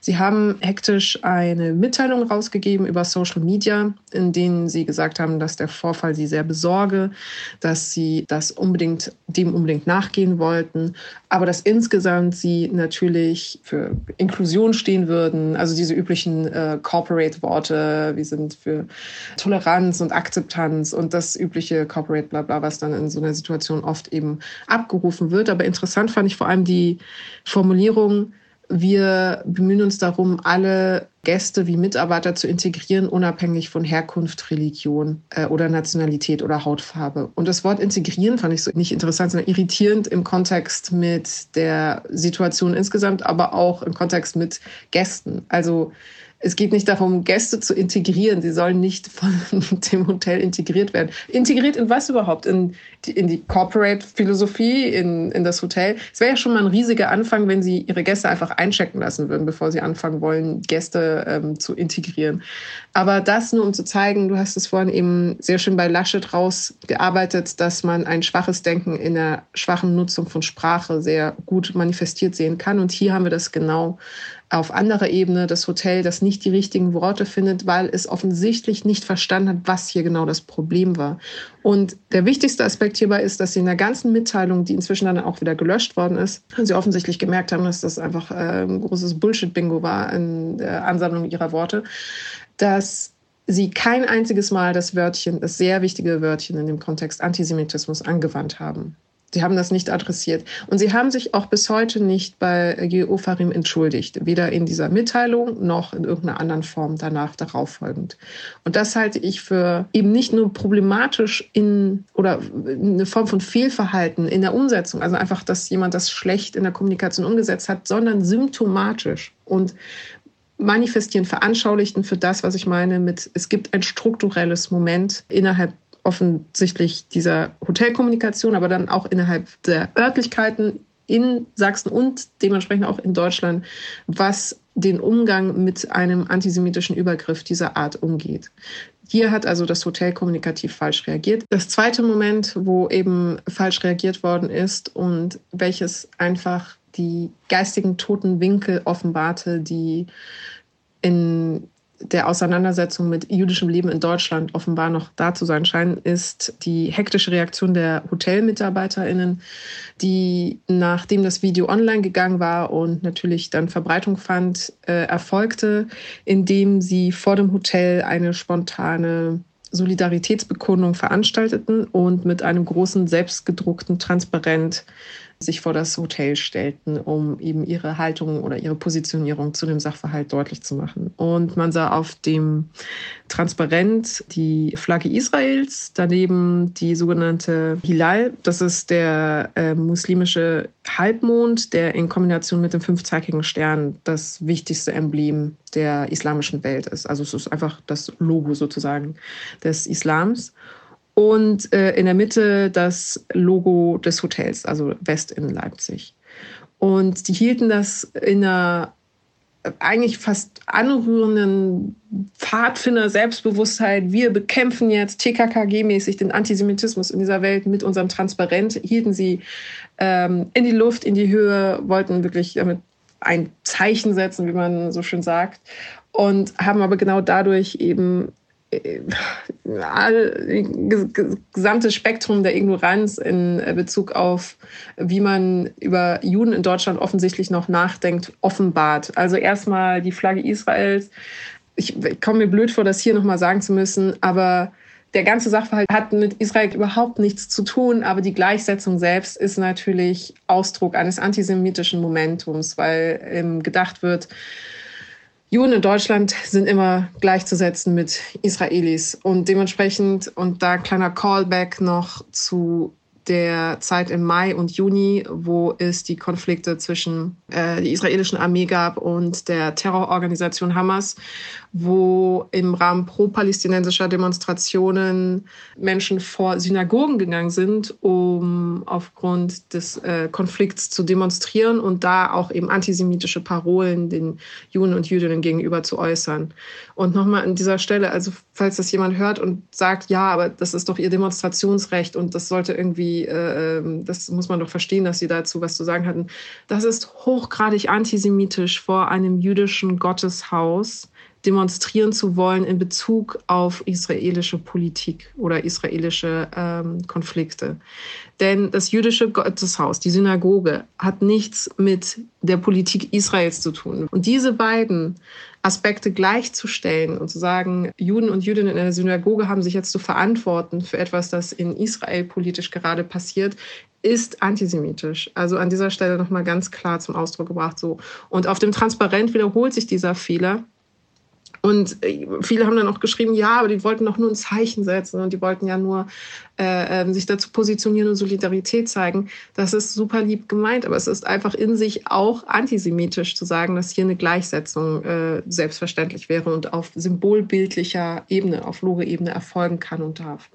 Sie haben hektisch eine Mitteilung rausgegeben über Social Media, in denen sie gesagt haben, dass der Vorfall sie sehr besorge, dass sie das unbedingt, dem unbedingt nachgehen wollten, aber dass insgesamt sie natürlich für Inklusion stehen würden, also diese üblichen äh, Corporate-Worte, wir sind für Toleranz und Akzeptanz und das übliche Corporate Blabla, was dann in so einer Situation oft eben abgerufen wird. Aber interessant fand ich vor allem die Formulierung, wir bemühen uns darum, alle Gäste wie Mitarbeiter zu integrieren, unabhängig von Herkunft, Religion äh, oder Nationalität oder Hautfarbe. Und das Wort integrieren fand ich so nicht interessant, sondern irritierend im Kontext mit der Situation insgesamt, aber auch im Kontext mit Gästen. Also es geht nicht darum, Gäste zu integrieren. Sie sollen nicht von dem Hotel integriert werden. Integriert in was überhaupt? In die, in die Corporate-Philosophie, in, in das Hotel. Es wäre ja schon mal ein riesiger Anfang, wenn Sie Ihre Gäste einfach einchecken lassen würden, bevor Sie anfangen wollen, Gäste ähm, zu integrieren. Aber das nur, um zu zeigen, du hast es vorhin eben sehr schön bei Laschet rausgearbeitet, dass man ein schwaches Denken in der schwachen Nutzung von Sprache sehr gut manifestiert sehen kann. Und hier haben wir das genau auf anderer Ebene das Hotel, das nicht die richtigen Worte findet, weil es offensichtlich nicht verstanden hat, was hier genau das Problem war. Und der wichtigste Aspekt hierbei ist, dass sie in der ganzen Mitteilung, die inzwischen dann auch wieder gelöscht worden ist, sie offensichtlich gemerkt haben, dass das einfach ein großes Bullshit-Bingo war in der Ansammlung ihrer Worte, dass sie kein einziges Mal das Wörtchen, das sehr wichtige Wörtchen in dem Kontext Antisemitismus angewandt haben. Sie haben das nicht adressiert. Und sie haben sich auch bis heute nicht bei Geofarim entschuldigt. Weder in dieser Mitteilung noch in irgendeiner anderen Form danach darauf folgend. Und das halte ich für eben nicht nur problematisch in oder eine Form von Fehlverhalten in der Umsetzung. Also einfach, dass jemand das schlecht in der Kommunikation umgesetzt hat, sondern symptomatisch. Und manifestieren, veranschaulichten für das, was ich meine mit, es gibt ein strukturelles Moment innerhalb offensichtlich dieser Hotelkommunikation, aber dann auch innerhalb der Örtlichkeiten in Sachsen und dementsprechend auch in Deutschland, was den Umgang mit einem antisemitischen Übergriff dieser Art umgeht. Hier hat also das Hotel kommunikativ falsch reagiert. Das zweite Moment, wo eben falsch reagiert worden ist und welches einfach die geistigen toten Winkel offenbarte, die in der Auseinandersetzung mit jüdischem Leben in Deutschland offenbar noch da zu sein scheinen, ist die hektische Reaktion der HotelmitarbeiterInnen, die nachdem das Video online gegangen war und natürlich dann Verbreitung fand, äh, erfolgte, indem sie vor dem Hotel eine spontane Solidaritätsbekundung veranstalteten und mit einem großen selbstgedruckten Transparent sich vor das Hotel stellten, um eben ihre Haltung oder ihre Positionierung zu dem Sachverhalt deutlich zu machen. Und man sah auf dem Transparent die Flagge Israels, daneben die sogenannte Hilal, das ist der äh, muslimische Halbmond, der in Kombination mit dem fünfzackigen Stern das wichtigste Emblem der islamischen Welt ist. Also es ist einfach das Logo sozusagen des Islams und äh, in der Mitte das Logo des Hotels, also West in Leipzig. Und die hielten das in einer eigentlich fast anrührenden Pfadfinder-Selbstbewusstheit. Wir bekämpfen jetzt TKKG-mäßig den Antisemitismus in dieser Welt mit unserem Transparent. Hielten sie ähm, in die Luft, in die Höhe, wollten wirklich damit ein Zeichen setzen, wie man so schön sagt. Und haben aber genau dadurch eben gesamte Spektrum der Ignoranz in Bezug auf, wie man über Juden in Deutschland offensichtlich noch nachdenkt, offenbart. Also erstmal die Flagge Israels. Ich, ich komme mir blöd vor, das hier nochmal sagen zu müssen, aber der ganze Sachverhalt hat mit Israel überhaupt nichts zu tun, aber die Gleichsetzung selbst ist natürlich Ausdruck eines antisemitischen Momentums, weil ähm, gedacht wird, Juden in Deutschland sind immer gleichzusetzen mit Israelis. Und dementsprechend, und da kleiner Callback noch zu der Zeit im Mai und Juni, wo es die Konflikte zwischen äh, der israelischen Armee gab und der Terrororganisation Hamas, wo im Rahmen pro-palästinensischer Demonstrationen Menschen vor Synagogen gegangen sind, um aufgrund des äh, Konflikts zu demonstrieren und da auch eben antisemitische Parolen den Juden und Jüdinnen gegenüber zu äußern. Und nochmal an dieser Stelle, also falls das jemand hört und sagt, ja, aber das ist doch ihr Demonstrationsrecht und das sollte irgendwie, äh, ähm, das muss man doch verstehen, dass sie dazu was zu sagen hatten. Das ist hochgradig antisemitisch vor einem jüdischen Gotteshaus demonstrieren zu wollen in Bezug auf israelische Politik oder israelische ähm, Konflikte. Denn das jüdische Gotteshaus, die Synagoge, hat nichts mit der Politik Israels zu tun. Und diese beiden Aspekte gleichzustellen und zu sagen, Juden und Jüdinnen in der Synagoge haben sich jetzt zu verantworten für etwas, das in Israel politisch gerade passiert, ist antisemitisch. Also an dieser Stelle nochmal ganz klar zum Ausdruck gebracht so. Und auf dem Transparent wiederholt sich dieser Fehler. Und äh, viele haben dann auch geschrieben, ja, aber die wollten doch nur ein Zeichen setzen und die wollten ja nur äh, ähm, sich dazu positionieren und Solidarität zeigen. Das ist super lieb gemeint, aber es ist einfach in sich auch antisemitisch zu sagen, dass hier eine Gleichsetzung äh, selbstverständlich wäre und auf symbolbildlicher Ebene, auf Lore-Ebene erfolgen kann und darf.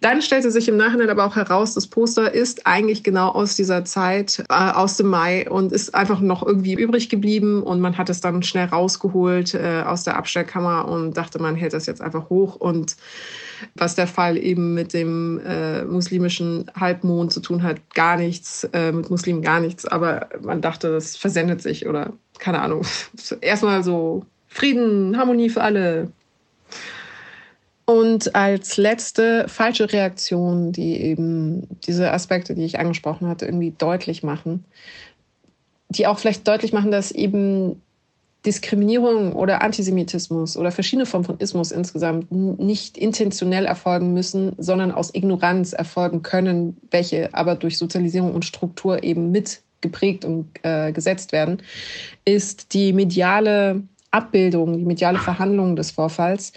Dann stellte sich im Nachhinein aber auch heraus, das Poster ist eigentlich genau aus dieser Zeit, äh, aus dem Mai und ist einfach noch irgendwie übrig geblieben und man hat es dann schnell rausgeholt äh, aus der Abstellkammer und dachte, man hält das jetzt einfach hoch. Und was der Fall eben mit dem äh, muslimischen Halbmond zu tun hat, gar nichts, äh, mit Muslimen gar nichts, aber man dachte, das versendet sich oder keine Ahnung, erstmal so Frieden, Harmonie für alle. Und als letzte falsche Reaktion, die eben diese Aspekte, die ich angesprochen hatte, irgendwie deutlich machen, die auch vielleicht deutlich machen, dass eben Diskriminierung oder Antisemitismus oder verschiedene Formen von Ismus insgesamt nicht intentionell erfolgen müssen, sondern aus Ignoranz erfolgen können, welche aber durch Sozialisierung und Struktur eben mit geprägt und äh, gesetzt werden, ist die mediale Abbildung, die mediale Verhandlung des Vorfalls.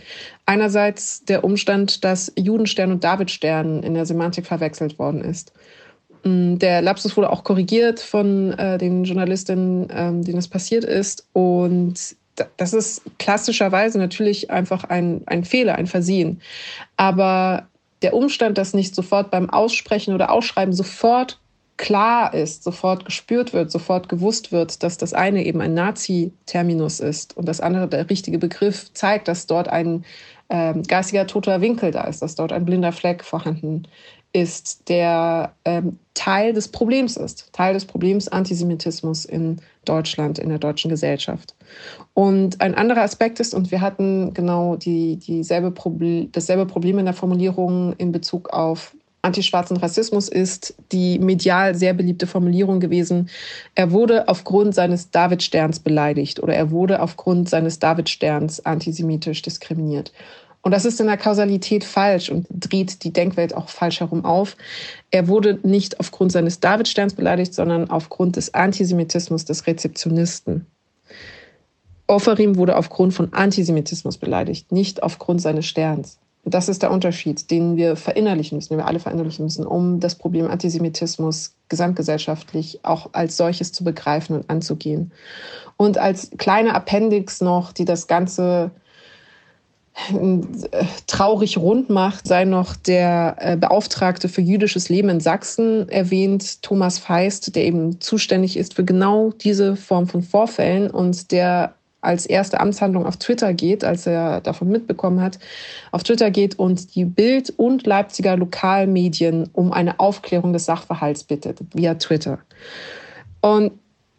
Einerseits der Umstand, dass Judenstern und Davidstern in der Semantik verwechselt worden ist. Mm, der Lapsus wurde auch korrigiert von äh, den Journalistinnen, ähm, denen es passiert ist. Und das ist klassischerweise natürlich einfach ein, ein Fehler, ein Versehen. Aber der Umstand, dass nicht sofort beim Aussprechen oder Ausschreiben sofort klar ist, sofort gespürt wird, sofort gewusst wird, dass das eine eben ein Nazi-Terminus ist und das andere der richtige Begriff zeigt, dass dort ein äh, geistiger toter Winkel da ist, dass dort ein blinder Fleck vorhanden ist, der ähm, Teil des Problems ist, Teil des Problems Antisemitismus in Deutschland, in der deutschen Gesellschaft. Und ein anderer Aspekt ist, und wir hatten genau die, dieselbe Problem, dasselbe Problem in der Formulierung in Bezug auf antischwarzen Rassismus ist die medial sehr beliebte Formulierung gewesen, er wurde aufgrund seines Davidsterns beleidigt oder er wurde aufgrund seines Davidsterns antisemitisch diskriminiert. Und das ist in der Kausalität falsch und dreht die Denkwelt auch falsch herum auf. Er wurde nicht aufgrund seines Davidsterns beleidigt, sondern aufgrund des Antisemitismus des Rezeptionisten. Oferim wurde aufgrund von Antisemitismus beleidigt, nicht aufgrund seines Sterns. Das ist der Unterschied, den wir verinnerlichen müssen, den wir alle verinnerlichen müssen, um das Problem Antisemitismus gesamtgesellschaftlich auch als solches zu begreifen und anzugehen. Und als kleine Appendix noch, die das Ganze äh, traurig rund macht, sei noch der äh, Beauftragte für jüdisches Leben in Sachsen erwähnt, Thomas Feist, der eben zuständig ist für genau diese Form von Vorfällen und der als erste Amtshandlung auf Twitter geht, als er davon mitbekommen hat, auf Twitter geht und die Bild- und Leipziger Lokalmedien um eine Aufklärung des Sachverhalts bittet, via Twitter. Und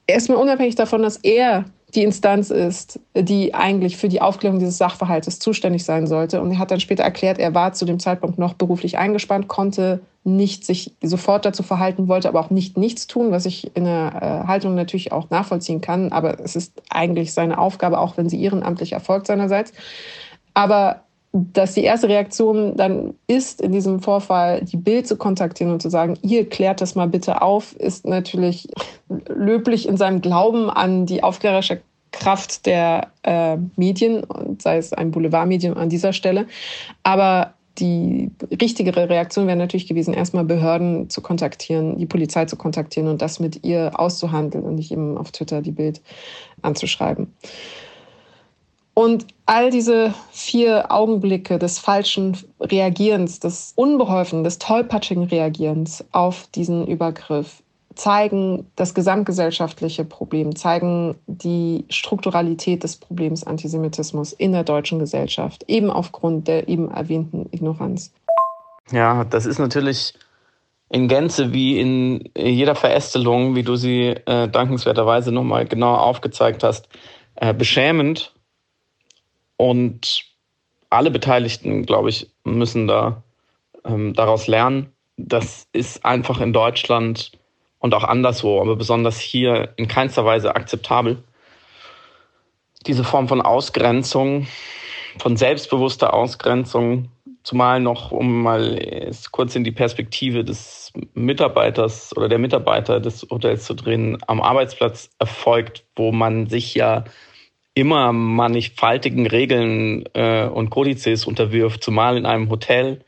erstmal unabhängig davon, dass er die Instanz ist, die eigentlich für die Aufklärung dieses Sachverhaltes zuständig sein sollte. Und er hat dann später erklärt, er war zu dem Zeitpunkt noch beruflich eingespannt, konnte nicht sich sofort dazu verhalten, wollte aber auch nicht nichts tun, was ich in der äh, Haltung natürlich auch nachvollziehen kann. Aber es ist eigentlich seine Aufgabe, auch wenn sie ehrenamtlich erfolgt seinerseits. Aber dass die erste Reaktion dann ist, in diesem Vorfall die Bild zu kontaktieren und zu sagen, ihr klärt das mal bitte auf, ist natürlich löblich in seinem Glauben an die aufklärerische Kraft der äh, Medien, sei es ein Boulevardmedium an dieser Stelle. Aber die richtigere Reaktion wäre natürlich gewesen, erstmal Behörden zu kontaktieren, die Polizei zu kontaktieren und das mit ihr auszuhandeln und nicht eben auf Twitter die Bild anzuschreiben. Und all diese vier Augenblicke des falschen Reagierens, des unbeholfenen, des tollpatschigen Reagierens auf diesen Übergriff zeigen das gesamtgesellschaftliche Problem, zeigen die Strukturalität des Problems Antisemitismus in der deutschen Gesellschaft, eben aufgrund der eben erwähnten Ignoranz. Ja, das ist natürlich in Gänze wie in jeder Verästelung, wie du sie äh, dankenswerterweise nochmal genau aufgezeigt hast, äh, beschämend und alle Beteiligten, glaube ich, müssen da ähm, daraus lernen. Das ist einfach in Deutschland und auch anderswo, aber besonders hier in keinster Weise akzeptabel. Diese Form von Ausgrenzung, von selbstbewusster Ausgrenzung, zumal noch, um mal kurz in die Perspektive des Mitarbeiters oder der Mitarbeiter des Hotels zu drehen, am Arbeitsplatz erfolgt, wo man sich ja immer mannigfaltigen Regeln äh, und Kodizes unterwirft, zumal in einem Hotel,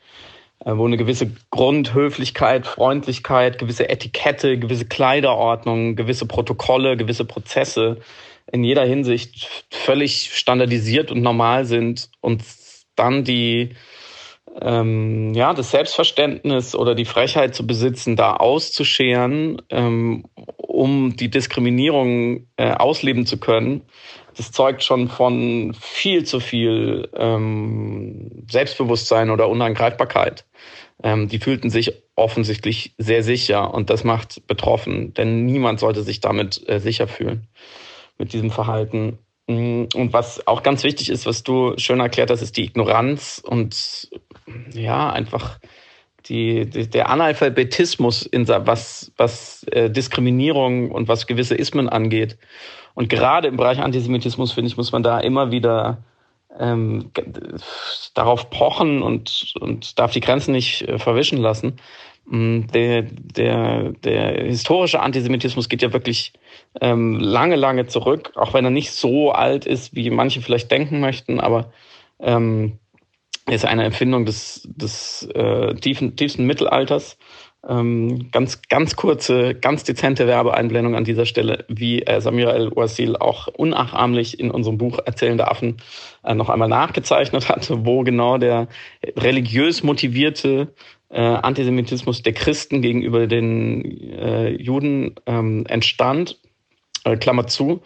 wo eine gewisse Grundhöflichkeit, Freundlichkeit, gewisse Etikette, gewisse Kleiderordnung, gewisse Protokolle, gewisse Prozesse in jeder Hinsicht völlig standardisiert und normal sind und dann die ähm, ja, das Selbstverständnis oder die Frechheit zu besitzen, da auszuscheren, ähm, um die Diskriminierung äh, ausleben zu können, das zeugt schon von viel zu viel ähm, Selbstbewusstsein oder Unangreifbarkeit. Ähm, die fühlten sich offensichtlich sehr sicher und das macht betroffen, denn niemand sollte sich damit äh, sicher fühlen. mit diesem Verhalten. Mm, und was auch ganz wichtig ist, was du schön erklärt hast, ist die Ignoranz und ja, einfach die, die, der Analphabetismus in was, was äh, Diskriminierung und was gewisse Ismen angeht. Und gerade im Bereich Antisemitismus, finde ich, muss man da immer wieder ähm, darauf pochen und, und darf die Grenzen nicht äh, verwischen lassen. Mm, der, der, der historische Antisemitismus geht ja wirklich ähm, lange, lange zurück, auch wenn er nicht so alt ist, wie manche vielleicht denken möchten, aber ähm, ist eine Empfindung des, des äh, tiefen, tiefsten Mittelalters. Ähm, ganz, ganz kurze, ganz dezente Werbeeinblendung an dieser Stelle, wie äh, Samira El-Wasil auch unnachahmlich in unserem Buch Erzählende Affen äh, noch einmal nachgezeichnet hat, wo genau der religiös motivierte äh, Antisemitismus der Christen gegenüber den äh, Juden ähm, entstand. Äh, Klammer zu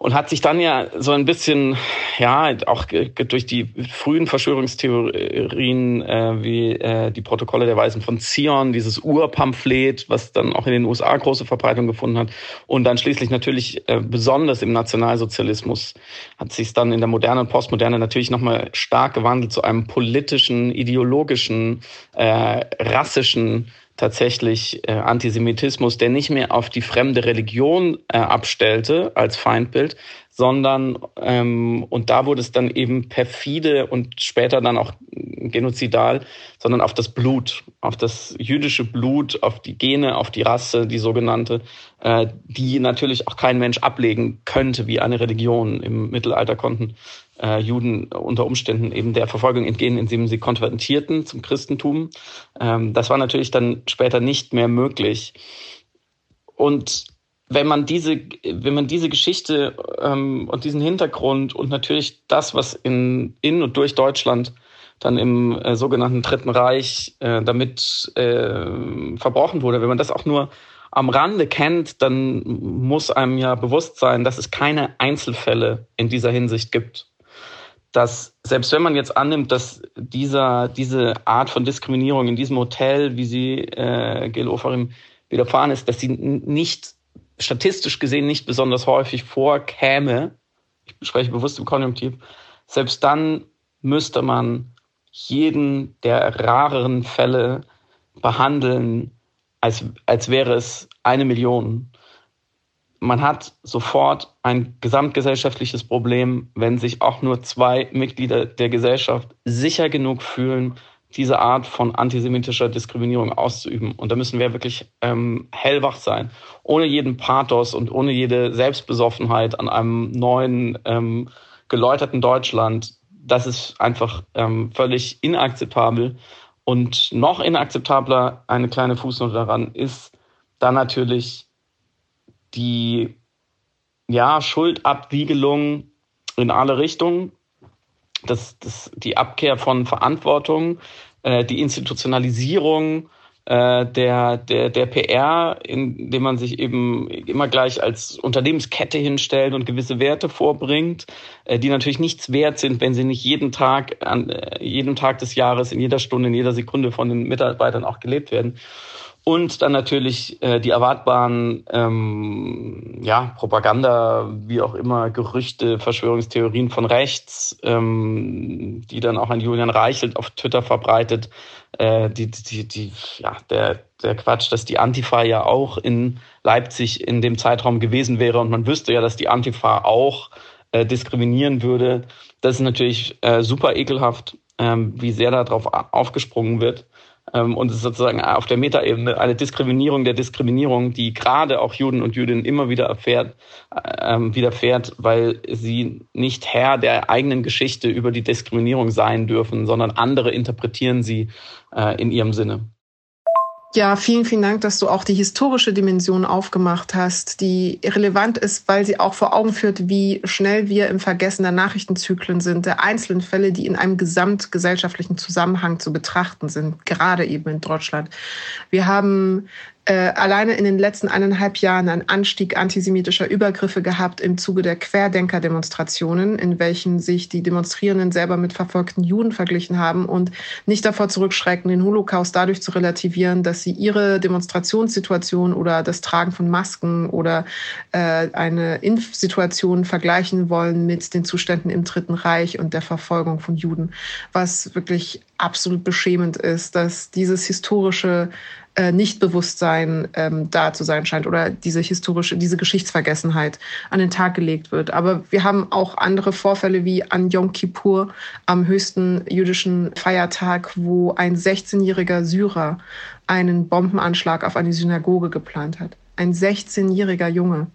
und hat sich dann ja so ein bisschen, ja, auch durch die frühen Verschwörungstheorien äh, wie äh, die Protokolle der Weisen von Zion, dieses Urpamphlet, was dann auch in den USA große Verbreitung gefunden hat. Und dann schließlich natürlich äh, besonders im Nationalsozialismus hat sich dann in der Moderne und Postmoderne natürlich nochmal stark gewandelt zu einem politischen, ideologischen, äh, rassischen tatsächlich äh, Antisemitismus, der nicht mehr auf die fremde Religion äh, abstellte als Feindbild, sondern ähm, und da wurde es dann eben perfide und später dann auch genozidal, sondern auf das Blut, auf das jüdische Blut, auf die Gene, auf die Rasse, die sogenannte, äh, die natürlich auch kein Mensch ablegen könnte wie eine Religion. Im Mittelalter konnten äh, Juden unter Umständen eben der Verfolgung entgehen, indem sie konvertierten zum Christentum. Ähm, das war natürlich dann später nicht mehr möglich. Und wenn man diese, wenn man diese Geschichte ähm, und diesen Hintergrund und natürlich das, was in, in und durch Deutschland dann im äh, sogenannten Dritten Reich äh, damit äh, verbrochen wurde, wenn man das auch nur am Rande kennt, dann muss einem ja bewusst sein, dass es keine Einzelfälle in dieser Hinsicht gibt. Dass selbst wenn man jetzt annimmt, dass dieser, diese Art von Diskriminierung in diesem Hotel, wie sie äh, Gil Ofarim widerfahren ist, dass sie nicht statistisch gesehen nicht besonders häufig vorkäme, ich spreche bewusst im Konjunktiv, selbst dann müsste man jeden der rareren Fälle behandeln, als, als wäre es eine Million. Man hat sofort ein gesamtgesellschaftliches Problem, wenn sich auch nur zwei Mitglieder der Gesellschaft sicher genug fühlen, diese Art von antisemitischer Diskriminierung auszuüben. Und da müssen wir wirklich ähm, hellwach sein, ohne jeden Pathos und ohne jede Selbstbesoffenheit an einem neuen, ähm, geläuterten Deutschland. Das ist einfach ähm, völlig inakzeptabel. Und noch inakzeptabler, eine kleine Fußnote daran, ist dann natürlich die ja, Schuldabwiegelung in alle Richtungen, das, das, die Abkehr von Verantwortung, äh, die Institutionalisierung äh, der, der, der PR, indem man sich eben immer gleich als Unternehmenskette hinstellt und gewisse Werte vorbringt, äh, die natürlich nichts wert sind, wenn sie nicht jeden Tag, an äh, jedem Tag des Jahres, in jeder Stunde, in jeder Sekunde von den Mitarbeitern auch gelebt werden. Und dann natürlich äh, die erwartbaren ähm, ja, Propaganda, wie auch immer, Gerüchte, Verschwörungstheorien von rechts, ähm, die dann auch ein Julian Reichelt auf Twitter verbreitet. Äh, die, die, die, ja, der, der Quatsch, dass die Antifa ja auch in Leipzig in dem Zeitraum gewesen wäre und man wüsste ja, dass die Antifa auch äh, diskriminieren würde. Das ist natürlich äh, super ekelhaft, ähm, wie sehr darauf aufgesprungen wird. Ähm, und es ist sozusagen auf der Metaebene eine Diskriminierung der Diskriminierung, die gerade auch Juden und Jüdinnen immer wieder erfährt, ähm, widerfährt, weil sie nicht Herr der eigenen Geschichte über die Diskriminierung sein dürfen, sondern andere interpretieren sie äh, in ihrem Sinne. Ja, vielen, vielen Dank, dass du auch die historische Dimension aufgemacht hast, die relevant ist, weil sie auch vor Augen führt, wie schnell wir im Vergessen der Nachrichtenzyklen sind, der einzelnen Fälle, die in einem gesamtgesellschaftlichen Zusammenhang zu betrachten sind, gerade eben in Deutschland. Wir haben äh, alleine in den letzten eineinhalb Jahren einen Anstieg antisemitischer Übergriffe gehabt im Zuge der Querdenker-Demonstrationen, in welchen sich die Demonstrierenden selber mit verfolgten Juden verglichen haben und nicht davor zurückschrecken, den Holocaust dadurch zu relativieren, dass sie ihre Demonstrationssituation oder das Tragen von Masken oder äh, eine Impfsituation vergleichen wollen mit den Zuständen im Dritten Reich und der Verfolgung von Juden, was wirklich absolut beschämend ist, dass dieses historische äh, Nichtbewusstsein ähm, da zu sein scheint oder diese historische, diese Geschichtsvergessenheit an den Tag gelegt wird. Aber wir haben auch andere Vorfälle wie an Yom Kippur, am höchsten jüdischen Feiertag, wo ein 16-jähriger Syrer einen Bombenanschlag auf eine Synagoge geplant hat. Ein 16-jähriger Junge,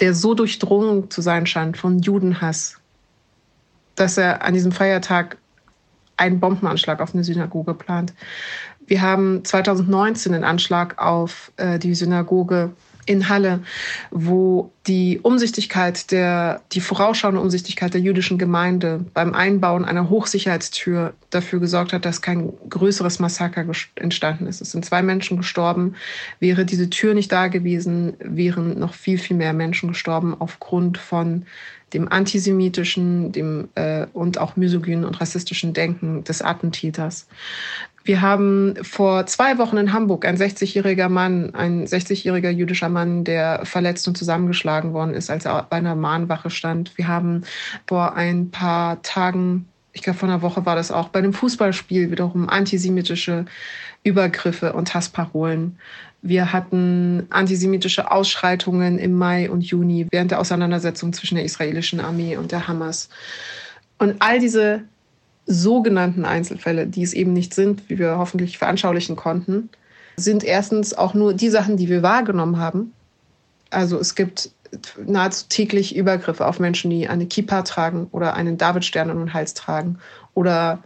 der so durchdrungen zu sein scheint von Judenhass, dass er an diesem Feiertag einen Bombenanschlag auf eine Synagoge plant. Wir haben 2019 einen Anschlag auf äh, die Synagoge in Halle, wo die Umsichtigkeit der, die vorausschauende Umsichtigkeit der jüdischen Gemeinde beim Einbauen einer Hochsicherheitstür dafür gesorgt hat, dass kein größeres Massaker entstanden ist. Es sind zwei Menschen gestorben. Wäre diese Tür nicht da gewesen, wären noch viel, viel mehr Menschen gestorben aufgrund von dem antisemitischen dem, äh, und auch misogynen und rassistischen Denken des Attentäters. Wir haben vor zwei Wochen in Hamburg ein 60-jähriger Mann, ein 60-jähriger jüdischer Mann, der verletzt und zusammengeschlagen worden ist, als er bei einer Mahnwache stand. Wir haben vor ein paar Tagen, ich glaube vor einer Woche war das auch, bei einem Fußballspiel wiederum antisemitische Übergriffe und Hassparolen. Wir hatten antisemitische Ausschreitungen im Mai und Juni während der Auseinandersetzung zwischen der israelischen Armee und der Hamas. Und all diese sogenannten Einzelfälle, die es eben nicht sind, wie wir hoffentlich veranschaulichen konnten, sind erstens auch nur die Sachen, die wir wahrgenommen haben. Also es gibt nahezu täglich Übergriffe auf Menschen, die eine Kippa tragen oder einen Davidstern an den Hals tragen oder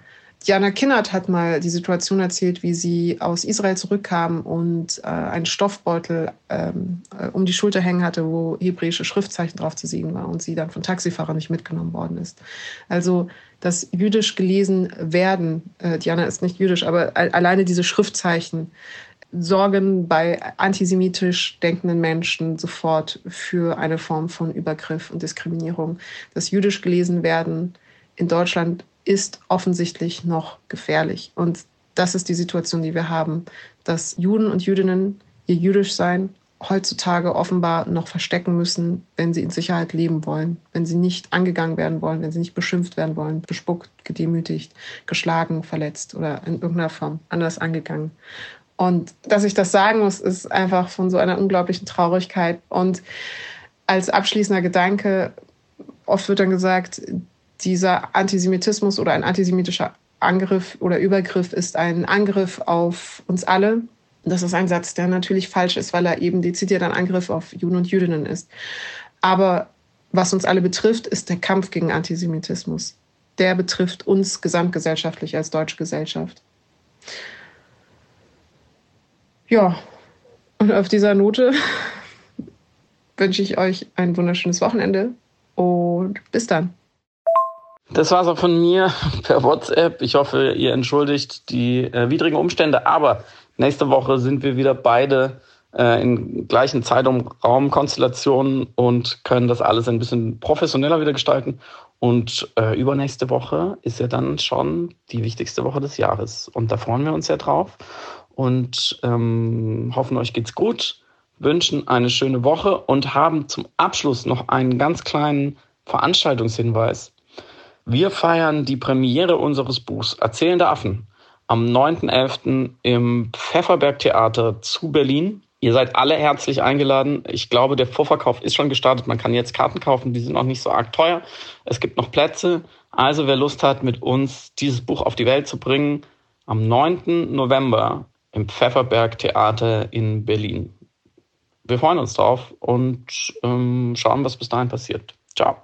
Jana Kinnert hat mal die Situation erzählt, wie sie aus Israel zurückkam und äh, einen Stoffbeutel ähm, äh, um die Schulter hängen hatte, wo hebräische Schriftzeichen drauf zu sehen war und sie dann von Taxifahrern nicht mitgenommen worden ist. Also das jüdisch gelesen werden, äh, Diana ist nicht jüdisch, aber alleine diese Schriftzeichen sorgen bei antisemitisch denkenden Menschen sofort für eine Form von Übergriff und Diskriminierung. Das jüdisch gelesen werden in Deutschland ist offensichtlich noch gefährlich. Und das ist die Situation, die wir haben, dass Juden und Jüdinnen ihr jüdisch sein heutzutage offenbar noch verstecken müssen, wenn sie in Sicherheit leben wollen, wenn sie nicht angegangen werden wollen, wenn sie nicht beschimpft werden wollen, bespuckt, gedemütigt, geschlagen, verletzt oder in irgendeiner Form anders angegangen. Und dass ich das sagen muss, ist einfach von so einer unglaublichen Traurigkeit. Und als abschließender Gedanke, oft wird dann gesagt, dieser Antisemitismus oder ein antisemitischer Angriff oder Übergriff ist ein Angriff auf uns alle. Das ist ein Satz, der natürlich falsch ist, weil er eben dezidiert ein Angriff auf Juden und Jüdinnen ist. Aber was uns alle betrifft, ist der Kampf gegen Antisemitismus. Der betrifft uns gesamtgesellschaftlich als deutsche Gesellschaft. Ja, und auf dieser Note wünsche ich euch ein wunderschönes Wochenende und bis dann. Das war's auch von mir per WhatsApp. Ich hoffe, ihr entschuldigt die äh, widrigen Umstände, aber nächste Woche sind wir wieder beide äh, in gleichen Zeitraumkonstellationen und können das alles ein bisschen professioneller wieder gestalten. Und äh, übernächste Woche ist ja dann schon die wichtigste Woche des Jahres. Und da freuen wir uns ja drauf und ähm, hoffen, euch geht's gut, wünschen eine schöne Woche und haben zum Abschluss noch einen ganz kleinen Veranstaltungshinweis. Wir feiern die Premiere unseres Buchs Erzählende Affen am 9.11. im Pfefferberg Theater zu Berlin. Ihr seid alle herzlich eingeladen. Ich glaube, der Vorverkauf ist schon gestartet. Man kann jetzt Karten kaufen, die sind auch nicht so arg teuer. Es gibt noch Plätze. Also wer Lust hat, mit uns dieses Buch auf die Welt zu bringen, am 9. November im Pfefferberg Theater in Berlin. Wir freuen uns drauf und ähm, schauen, was bis dahin passiert. Ciao.